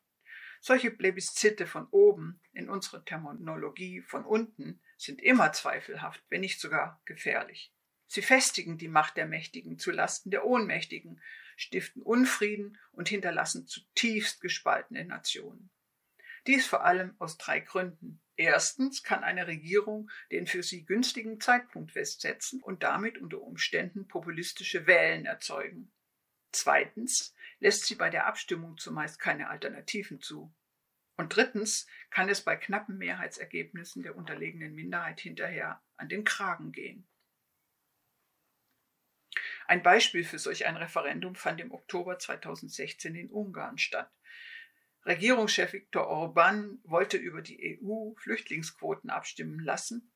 Solche Plebiszite von oben, in unserer Terminologie von unten, sind immer zweifelhaft, wenn nicht sogar gefährlich. Sie festigen die Macht der Mächtigen zu Lasten der Ohnmächtigen stiften Unfrieden und hinterlassen zutiefst gespaltene Nationen. Dies vor allem aus drei Gründen. Erstens kann eine Regierung den für sie günstigen Zeitpunkt festsetzen und damit unter Umständen populistische Wählen erzeugen. Zweitens lässt sie bei der Abstimmung zumeist keine Alternativen zu. Und drittens kann es bei knappen Mehrheitsergebnissen der unterlegenen Minderheit hinterher an den Kragen gehen. Ein Beispiel für solch ein Referendum fand im Oktober 2016 in Ungarn statt. Regierungschef Viktor Orban wollte über die EU-Flüchtlingsquoten abstimmen lassen,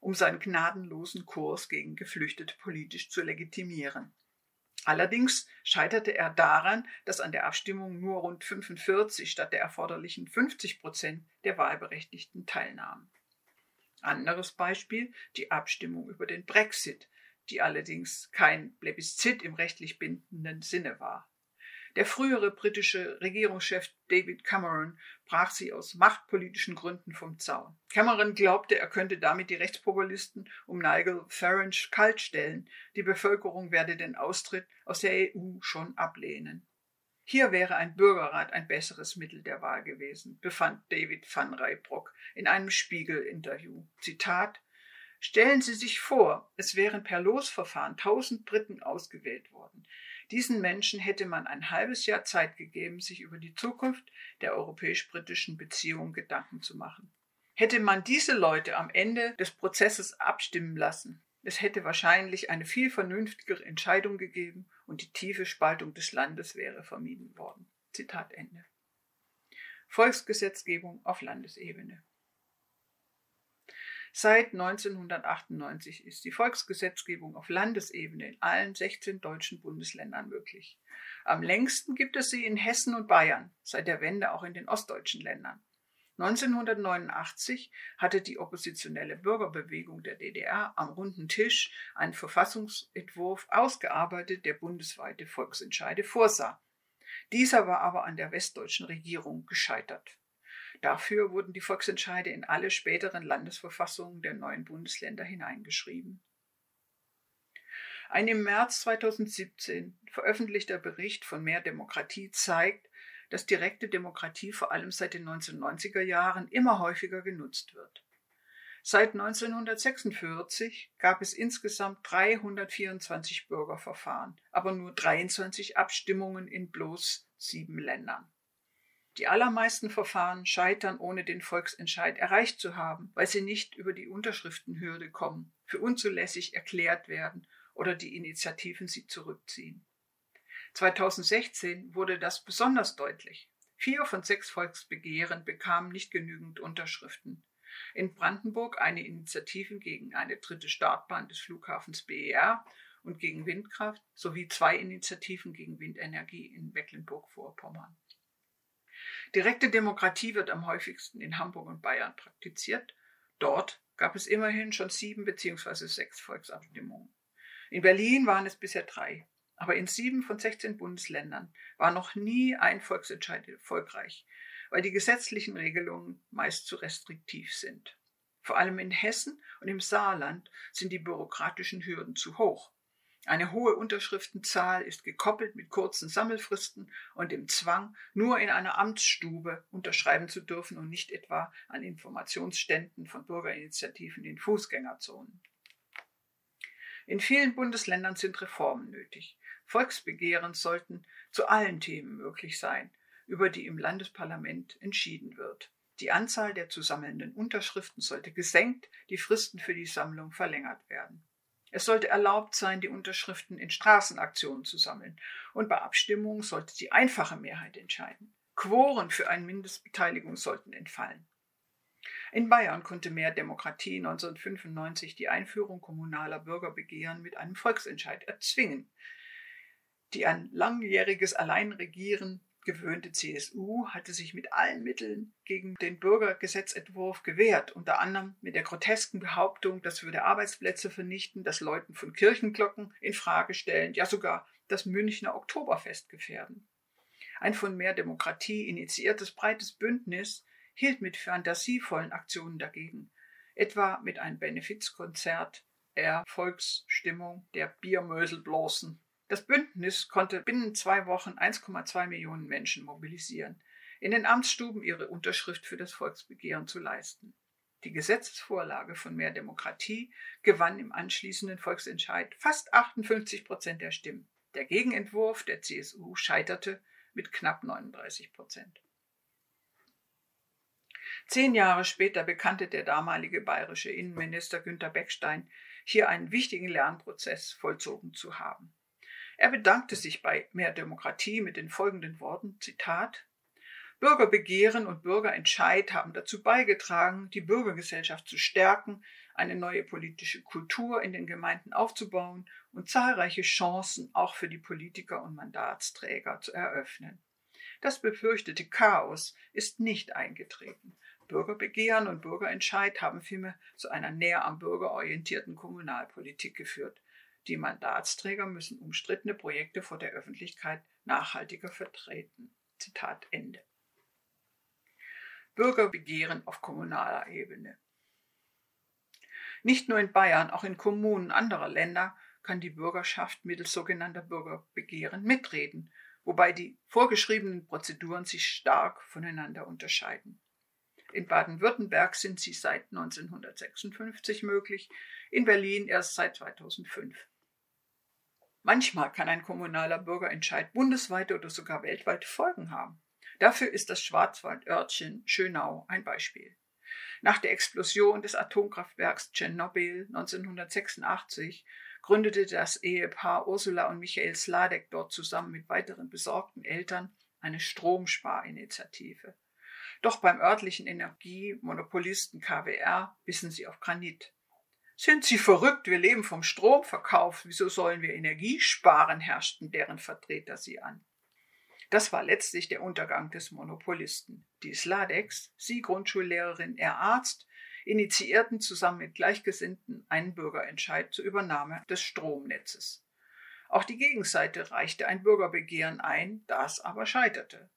um seinen gnadenlosen Kurs gegen Geflüchtete politisch zu legitimieren. Allerdings scheiterte er daran, dass an der Abstimmung nur rund 45 statt der erforderlichen 50 Prozent der Wahlberechtigten teilnahmen. Anderes Beispiel die Abstimmung über den Brexit, die allerdings kein Plebiszit im rechtlich bindenden Sinne war. Der frühere britische Regierungschef David Cameron brach sie aus machtpolitischen Gründen vom Zaun. Cameron glaubte, er könnte damit die Rechtspopulisten um Nigel Farage kaltstellen. Die Bevölkerung werde den Austritt aus der EU schon ablehnen. Hier wäre ein Bürgerrat ein besseres Mittel der Wahl gewesen, befand David van Reybrock in einem Spiegel-Interview. Zitat Stellen Sie sich vor, es wären per Losverfahren tausend Briten ausgewählt worden. Diesen Menschen hätte man ein halbes Jahr Zeit gegeben, sich über die Zukunft der europäisch-britischen Beziehungen Gedanken zu machen. Hätte man diese Leute am Ende des Prozesses abstimmen lassen, es hätte wahrscheinlich eine viel vernünftigere Entscheidung gegeben und die tiefe Spaltung des Landes wäre vermieden worden. Zitat Ende. Volksgesetzgebung auf Landesebene. Seit 1998 ist die Volksgesetzgebung auf Landesebene in allen 16 deutschen Bundesländern möglich. Am längsten gibt es sie in Hessen und Bayern, seit der Wende auch in den ostdeutschen Ländern. 1989 hatte die oppositionelle Bürgerbewegung der DDR am runden Tisch einen Verfassungsentwurf ausgearbeitet, der bundesweite Volksentscheide vorsah. Dieser war aber an der westdeutschen Regierung gescheitert. Dafür wurden die Volksentscheide in alle späteren Landesverfassungen der neuen Bundesländer hineingeschrieben. Ein im März 2017 veröffentlichter Bericht von Mehr Demokratie zeigt, dass direkte Demokratie vor allem seit den 1990er Jahren immer häufiger genutzt wird. Seit 1946 gab es insgesamt 324 Bürgerverfahren, aber nur 23 Abstimmungen in bloß sieben Ländern. Die allermeisten Verfahren scheitern, ohne den Volksentscheid erreicht zu haben, weil sie nicht über die Unterschriftenhürde kommen, für unzulässig erklärt werden oder die Initiativen sie zurückziehen. 2016 wurde das besonders deutlich. Vier von sechs Volksbegehren bekamen nicht genügend Unterschriften. In Brandenburg eine Initiative gegen eine dritte Startbahn des Flughafens BER und gegen Windkraft sowie zwei Initiativen gegen Windenergie in Mecklenburg-Vorpommern. Direkte Demokratie wird am häufigsten in Hamburg und Bayern praktiziert. Dort gab es immerhin schon sieben bzw. sechs Volksabstimmungen. In Berlin waren es bisher drei. Aber in sieben von 16 Bundesländern war noch nie ein Volksentscheid erfolgreich, weil die gesetzlichen Regelungen meist zu restriktiv sind. Vor allem in Hessen und im Saarland sind die bürokratischen Hürden zu hoch. Eine hohe Unterschriftenzahl ist gekoppelt mit kurzen Sammelfristen und dem Zwang, nur in einer Amtsstube unterschreiben zu dürfen und nicht etwa an Informationsständen von Bürgerinitiativen in Fußgängerzonen. In vielen Bundesländern sind Reformen nötig. Volksbegehren sollten zu allen Themen möglich sein, über die im Landesparlament entschieden wird. Die Anzahl der zu sammelnden Unterschriften sollte gesenkt, die Fristen für die Sammlung verlängert werden. Es sollte erlaubt sein, die Unterschriften in Straßenaktionen zu sammeln, und bei Abstimmungen sollte die einfache Mehrheit entscheiden. Quoren für eine Mindestbeteiligung sollten entfallen. In Bayern konnte mehr Demokratie 1995 die Einführung kommunaler Bürgerbegehren mit einem Volksentscheid erzwingen. Die an langjähriges Alleinregieren gewöhnte CSU hatte sich mit allen Mitteln gegen den Bürgergesetzentwurf gewehrt, unter anderem mit der grotesken Behauptung, das würde Arbeitsplätze vernichten, das Läuten von Kirchenglocken in Frage stellen, ja sogar das Münchner Oktoberfest gefährden. Ein von mehr Demokratie initiiertes breites Bündnis hielt mit fantasievollen Aktionen dagegen, etwa mit einem Benefizkonzert, Erfolgsstimmung der Biermöselbloßen das Bündnis konnte binnen zwei Wochen 1,2 Millionen Menschen mobilisieren, in den Amtsstuben ihre Unterschrift für das Volksbegehren zu leisten. Die Gesetzesvorlage von mehr Demokratie gewann im anschließenden Volksentscheid fast 58 Prozent der Stimmen. Der Gegenentwurf der CSU scheiterte mit knapp 39 Prozent. Zehn Jahre später bekannte der damalige bayerische Innenminister Günter Beckstein, hier einen wichtigen Lernprozess vollzogen zu haben. Er bedankte sich bei Mehr Demokratie mit den folgenden Worten, Zitat, Bürgerbegehren und Bürgerentscheid haben dazu beigetragen, die Bürgergesellschaft zu stärken, eine neue politische Kultur in den Gemeinden aufzubauen und zahlreiche Chancen auch für die Politiker und Mandatsträger zu eröffnen. Das befürchtete Chaos ist nicht eingetreten. Bürgerbegehren und Bürgerentscheid haben vielmehr zu einer näher am Bürger orientierten Kommunalpolitik geführt. Die Mandatsträger müssen umstrittene Projekte vor der Öffentlichkeit nachhaltiger vertreten. Zitat Ende. Bürgerbegehren auf kommunaler Ebene. Nicht nur in Bayern, auch in Kommunen anderer Länder kann die Bürgerschaft mittels sogenannter Bürgerbegehren mitreden, wobei die vorgeschriebenen Prozeduren sich stark voneinander unterscheiden. In Baden-Württemberg sind sie seit 1956 möglich, in Berlin erst seit 2005. Manchmal kann ein kommunaler Bürgerentscheid bundesweite oder sogar weltweite Folgen haben. Dafür ist das Schwarzwaldörtchen Schönau ein Beispiel. Nach der Explosion des Atomkraftwerks Tschernobyl 1986 gründete das Ehepaar Ursula und Michael Sladek dort zusammen mit weiteren besorgten Eltern eine Stromsparinitiative. Doch beim örtlichen Energiemonopolisten KWR bissen sie auf Granit. Sind Sie verrückt? Wir leben vom Stromverkauf. Wieso sollen wir Energie sparen? herrschten deren Vertreter sie an. Das war letztlich der Untergang des Monopolisten. Die Sladex, sie Grundschullehrerin, er Arzt, initiierten zusammen mit Gleichgesinnten einen Bürgerentscheid zur Übernahme des Stromnetzes. Auch die Gegenseite reichte ein Bürgerbegehren ein, das aber scheiterte.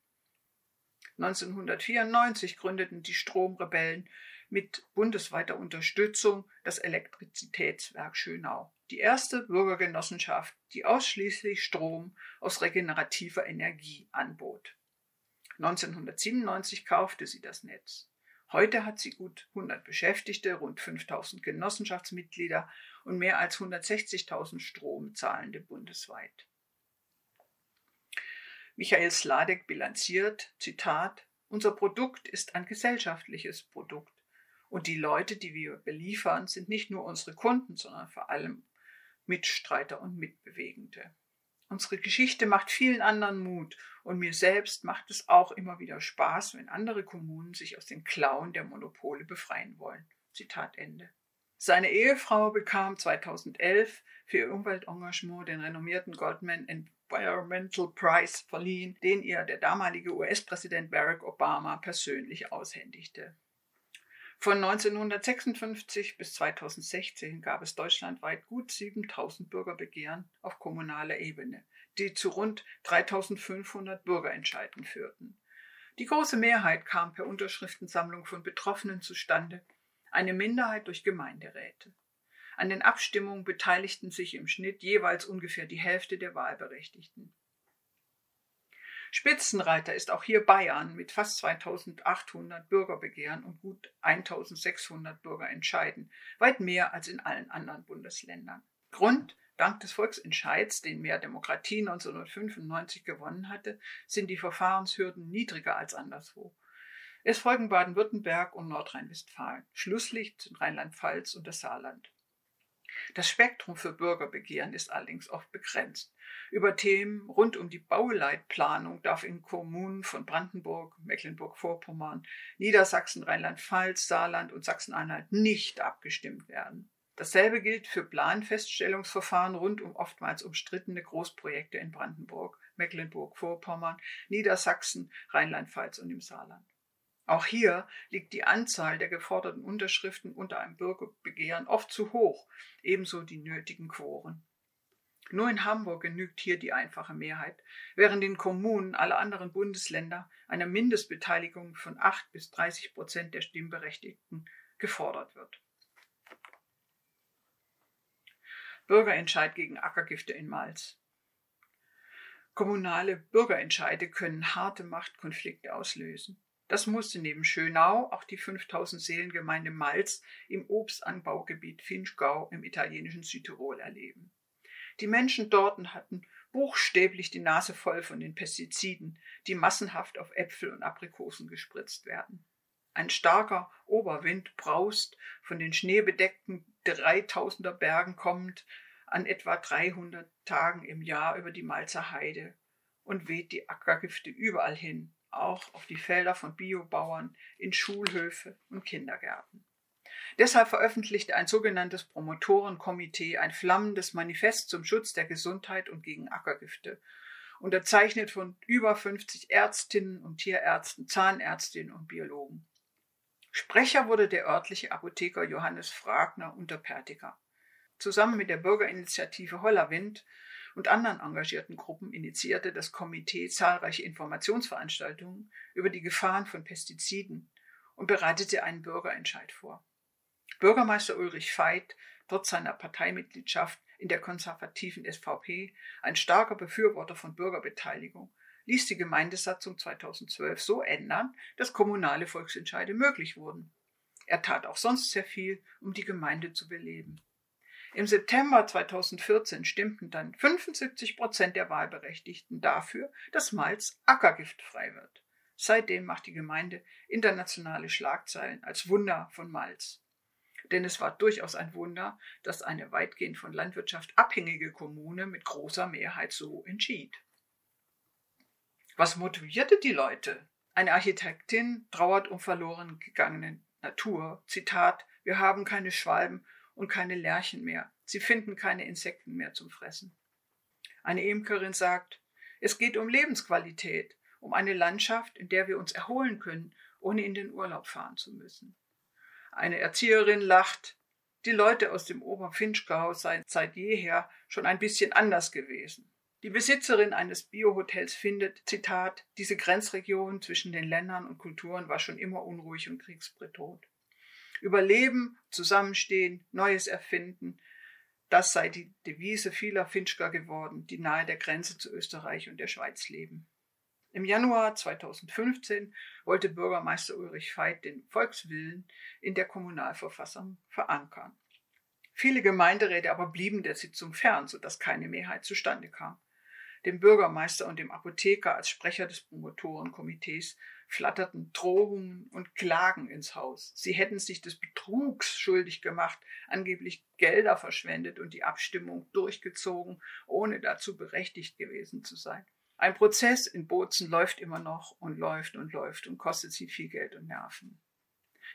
1994 gründeten die Stromrebellen mit bundesweiter Unterstützung das Elektrizitätswerk Schönau, die erste Bürgergenossenschaft, die ausschließlich Strom aus regenerativer Energie anbot. 1997 kaufte sie das Netz. Heute hat sie gut 100 Beschäftigte, rund 5000 Genossenschaftsmitglieder und mehr als 160.000 Stromzahlende bundesweit. Michael Sladek bilanziert, Zitat, unser Produkt ist ein gesellschaftliches Produkt und die Leute, die wir beliefern, sind nicht nur unsere Kunden, sondern vor allem Mitstreiter und Mitbewegende. Unsere Geschichte macht vielen anderen Mut und mir selbst macht es auch immer wieder Spaß, wenn andere Kommunen sich aus den Klauen der Monopole befreien wollen. Zitat Ende. Seine Ehefrau bekam 2011 für ihr Umweltengagement den renommierten Goldman Environmental Prize verliehen, den ihr der damalige US-Präsident Barack Obama persönlich aushändigte. Von 1956 bis 2016 gab es deutschlandweit gut 7000 Bürgerbegehren auf kommunaler Ebene, die zu rund 3500 Bürgerentscheiden führten. Die große Mehrheit kam per Unterschriftensammlung von Betroffenen zustande, eine Minderheit durch Gemeinderäte. An den Abstimmungen beteiligten sich im Schnitt jeweils ungefähr die Hälfte der Wahlberechtigten. Spitzenreiter ist auch hier Bayern mit fast 2800 Bürgerbegehren und gut 1600 Bürgerentscheiden, weit mehr als in allen anderen Bundesländern. Grund, dank des Volksentscheids, den Mehr Demokratie 1995 gewonnen hatte, sind die Verfahrenshürden niedriger als anderswo. Es folgen Baden-Württemberg und Nordrhein-Westfalen. Schlusslicht sind Rheinland-Pfalz und das Saarland. Das Spektrum für Bürgerbegehren ist allerdings oft begrenzt. Über Themen rund um die Bauleitplanung darf in Kommunen von Brandenburg, Mecklenburg-Vorpommern, Niedersachsen, Rheinland-Pfalz, Saarland und Sachsen-Anhalt nicht abgestimmt werden. Dasselbe gilt für Planfeststellungsverfahren rund um oftmals umstrittene Großprojekte in Brandenburg, Mecklenburg-Vorpommern, Niedersachsen, Rheinland-Pfalz und im Saarland. Auch hier liegt die Anzahl der geforderten Unterschriften unter einem Bürgerbegehren oft zu hoch, ebenso die nötigen Quoren. Nur in Hamburg genügt hier die einfache Mehrheit, während in Kommunen aller anderen Bundesländer eine Mindestbeteiligung von 8 bis 30 Prozent der Stimmberechtigten gefordert wird. Bürgerentscheid gegen Ackergifte in Malz. Kommunale Bürgerentscheide können harte Machtkonflikte auslösen. Das musste neben Schönau auch die 5000 Seelengemeinde Malz im Obstanbaugebiet Finchgau im italienischen Südtirol erleben. Die Menschen dort hatten buchstäblich die Nase voll von den Pestiziden, die massenhaft auf Äpfel und Aprikosen gespritzt werden. Ein starker Oberwind braust von den schneebedeckten 3000er Bergen kommend an etwa 300 Tagen im Jahr über die Malzer Heide und weht die Ackergifte überall hin, auch auf die Felder von Biobauern, in Schulhöfe und Kindergärten. Deshalb veröffentlichte ein sogenanntes Promotorenkomitee ein flammendes Manifest zum Schutz der Gesundheit und gegen Ackergifte, unterzeichnet von über 50 Ärztinnen und Tierärzten, Zahnärztinnen und Biologen. Sprecher wurde der örtliche Apotheker Johannes Fragner unter Pertiker. Zusammen mit der Bürgerinitiative Hollerwind und anderen engagierten Gruppen initiierte das Komitee zahlreiche Informationsveranstaltungen über die Gefahren von Pestiziden und bereitete einen Bürgerentscheid vor. Bürgermeister Ulrich Veit, trotz seiner Parteimitgliedschaft in der konservativen SVP, ein starker Befürworter von Bürgerbeteiligung, ließ die Gemeindesatzung 2012 so ändern, dass kommunale Volksentscheide möglich wurden. Er tat auch sonst sehr viel, um die Gemeinde zu beleben. Im September 2014 stimmten dann 75 Prozent der Wahlberechtigten dafür, dass Malz ackergiftfrei wird. Seitdem macht die Gemeinde internationale Schlagzeilen als Wunder von Malz. Denn es war durchaus ein Wunder, dass eine weitgehend von Landwirtschaft abhängige Kommune mit großer Mehrheit so entschied. Was motivierte die Leute? Eine Architektin trauert um verloren gegangene Natur. Zitat, wir haben keine Schwalben und keine Lerchen mehr. Sie finden keine Insekten mehr zum Fressen. Eine Imkerin sagt, es geht um Lebensqualität, um eine Landschaft, in der wir uns erholen können, ohne in den Urlaub fahren zu müssen. Eine Erzieherin lacht, die Leute aus dem Oberfinchgau seien seit jeher schon ein bisschen anders gewesen. Die Besitzerin eines Biohotels findet, Zitat, diese Grenzregion zwischen den Ländern und Kulturen war schon immer unruhig und kriegsbedroht. Überleben, Zusammenstehen, Neues erfinden, das sei die Devise vieler Finchker geworden, die nahe der Grenze zu Österreich und der Schweiz leben. Im Januar 2015 wollte Bürgermeister Ulrich Veit den Volkswillen in der Kommunalverfassung verankern. Viele Gemeinderäte aber blieben der Sitzung fern, sodass keine Mehrheit zustande kam. Dem Bürgermeister und dem Apotheker als Sprecher des Promotorenkomitees flatterten Drohungen und Klagen ins Haus. Sie hätten sich des Betrugs schuldig gemacht, angeblich Gelder verschwendet und die Abstimmung durchgezogen, ohne dazu berechtigt gewesen zu sein. Ein Prozess in Bozen läuft immer noch und läuft und läuft und kostet sie viel Geld und Nerven.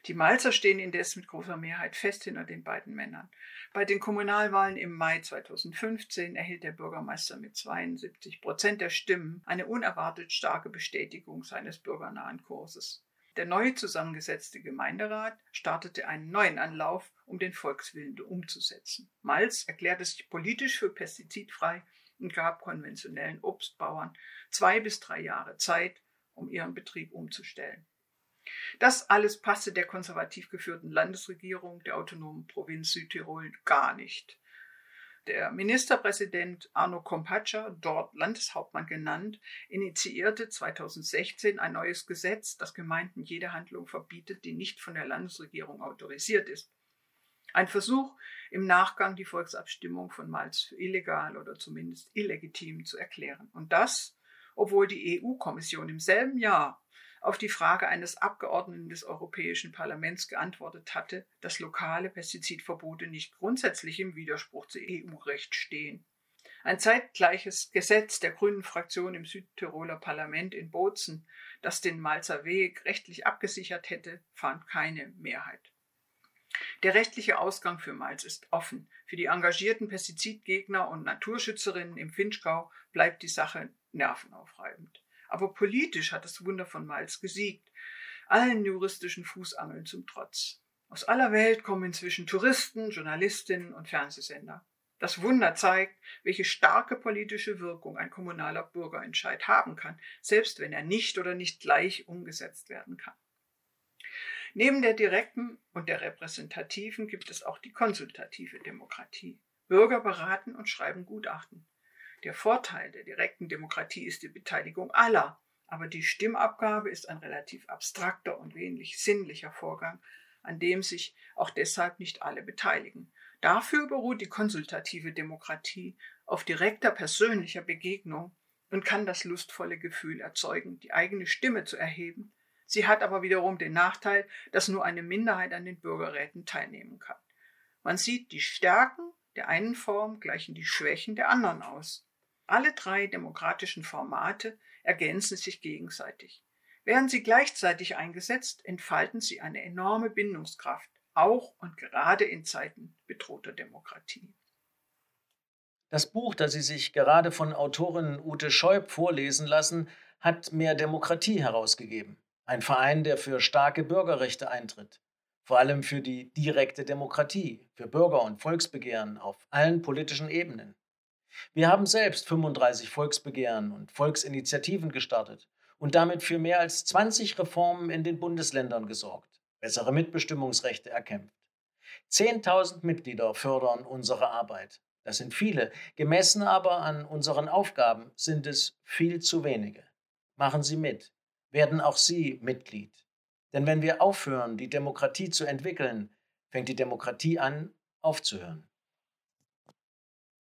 Die Malzer stehen indes mit großer Mehrheit fest hinter den beiden Männern. Bei den Kommunalwahlen im Mai 2015 erhielt der Bürgermeister mit 72 Prozent der Stimmen eine unerwartet starke Bestätigung seines bürgernahen Kurses. Der neu zusammengesetzte Gemeinderat startete einen neuen Anlauf, um den Volkswillen umzusetzen. Malz erklärte sich politisch für pestizidfrei und gab konventionellen Obstbauern zwei bis drei Jahre Zeit, um ihren Betrieb umzustellen. Das alles passte der konservativ geführten Landesregierung der autonomen Provinz Südtirol gar nicht. Der Ministerpräsident Arno Kompatscher, dort Landeshauptmann genannt, initiierte 2016 ein neues Gesetz, das Gemeinden jede Handlung verbietet, die nicht von der Landesregierung autorisiert ist. Ein Versuch, im Nachgang die Volksabstimmung von Malz für illegal oder zumindest illegitim zu erklären. Und das, obwohl die EU-Kommission im selben Jahr auf die Frage eines Abgeordneten des Europäischen Parlaments geantwortet hatte, dass lokale Pestizidverbote nicht grundsätzlich im Widerspruch zu EU-Recht stehen. Ein zeitgleiches Gesetz der Grünen Fraktion im Südtiroler Parlament in Bozen, das den Malzer Weg rechtlich abgesichert hätte, fand keine Mehrheit. Der rechtliche Ausgang für Malz ist offen. Für die engagierten Pestizidgegner und Naturschützerinnen im Finchgau bleibt die Sache nervenaufreibend. Aber politisch hat das Wunder von Malz gesiegt, allen juristischen Fußangeln zum Trotz. Aus aller Welt kommen inzwischen Touristen, Journalistinnen und Fernsehsender. Das Wunder zeigt, welche starke politische Wirkung ein kommunaler Bürgerentscheid haben kann, selbst wenn er nicht oder nicht gleich umgesetzt werden kann. Neben der direkten und der repräsentativen gibt es auch die konsultative Demokratie. Bürger beraten und schreiben Gutachten. Der Vorteil der direkten Demokratie ist die Beteiligung aller, aber die Stimmabgabe ist ein relativ abstrakter und wenig sinnlicher Vorgang, an dem sich auch deshalb nicht alle beteiligen. Dafür beruht die konsultative Demokratie auf direkter persönlicher Begegnung und kann das lustvolle Gefühl erzeugen, die eigene Stimme zu erheben. Sie hat aber wiederum den Nachteil, dass nur eine Minderheit an den Bürgerräten teilnehmen kann. Man sieht, die Stärken der einen Form gleichen die Schwächen der anderen aus. Alle drei demokratischen Formate ergänzen sich gegenseitig. Werden sie gleichzeitig eingesetzt, entfalten sie eine enorme Bindungskraft, auch und gerade in Zeiten bedrohter Demokratie. Das Buch, das Sie sich gerade von Autorin Ute Scheub vorlesen lassen, hat Mehr Demokratie herausgegeben. Ein Verein, der für starke Bürgerrechte eintritt. Vor allem für die direkte Demokratie, für Bürger- und Volksbegehren auf allen politischen Ebenen. Wir haben selbst 35 Volksbegehren und Volksinitiativen gestartet und damit für mehr als 20 Reformen in den Bundesländern gesorgt, bessere Mitbestimmungsrechte erkämpft. 10.000 Mitglieder fördern unsere Arbeit. Das sind viele, gemessen aber an unseren Aufgaben sind es viel zu wenige. Machen Sie mit, werden auch Sie Mitglied. Denn wenn wir aufhören, die Demokratie zu entwickeln, fängt die Demokratie an, aufzuhören.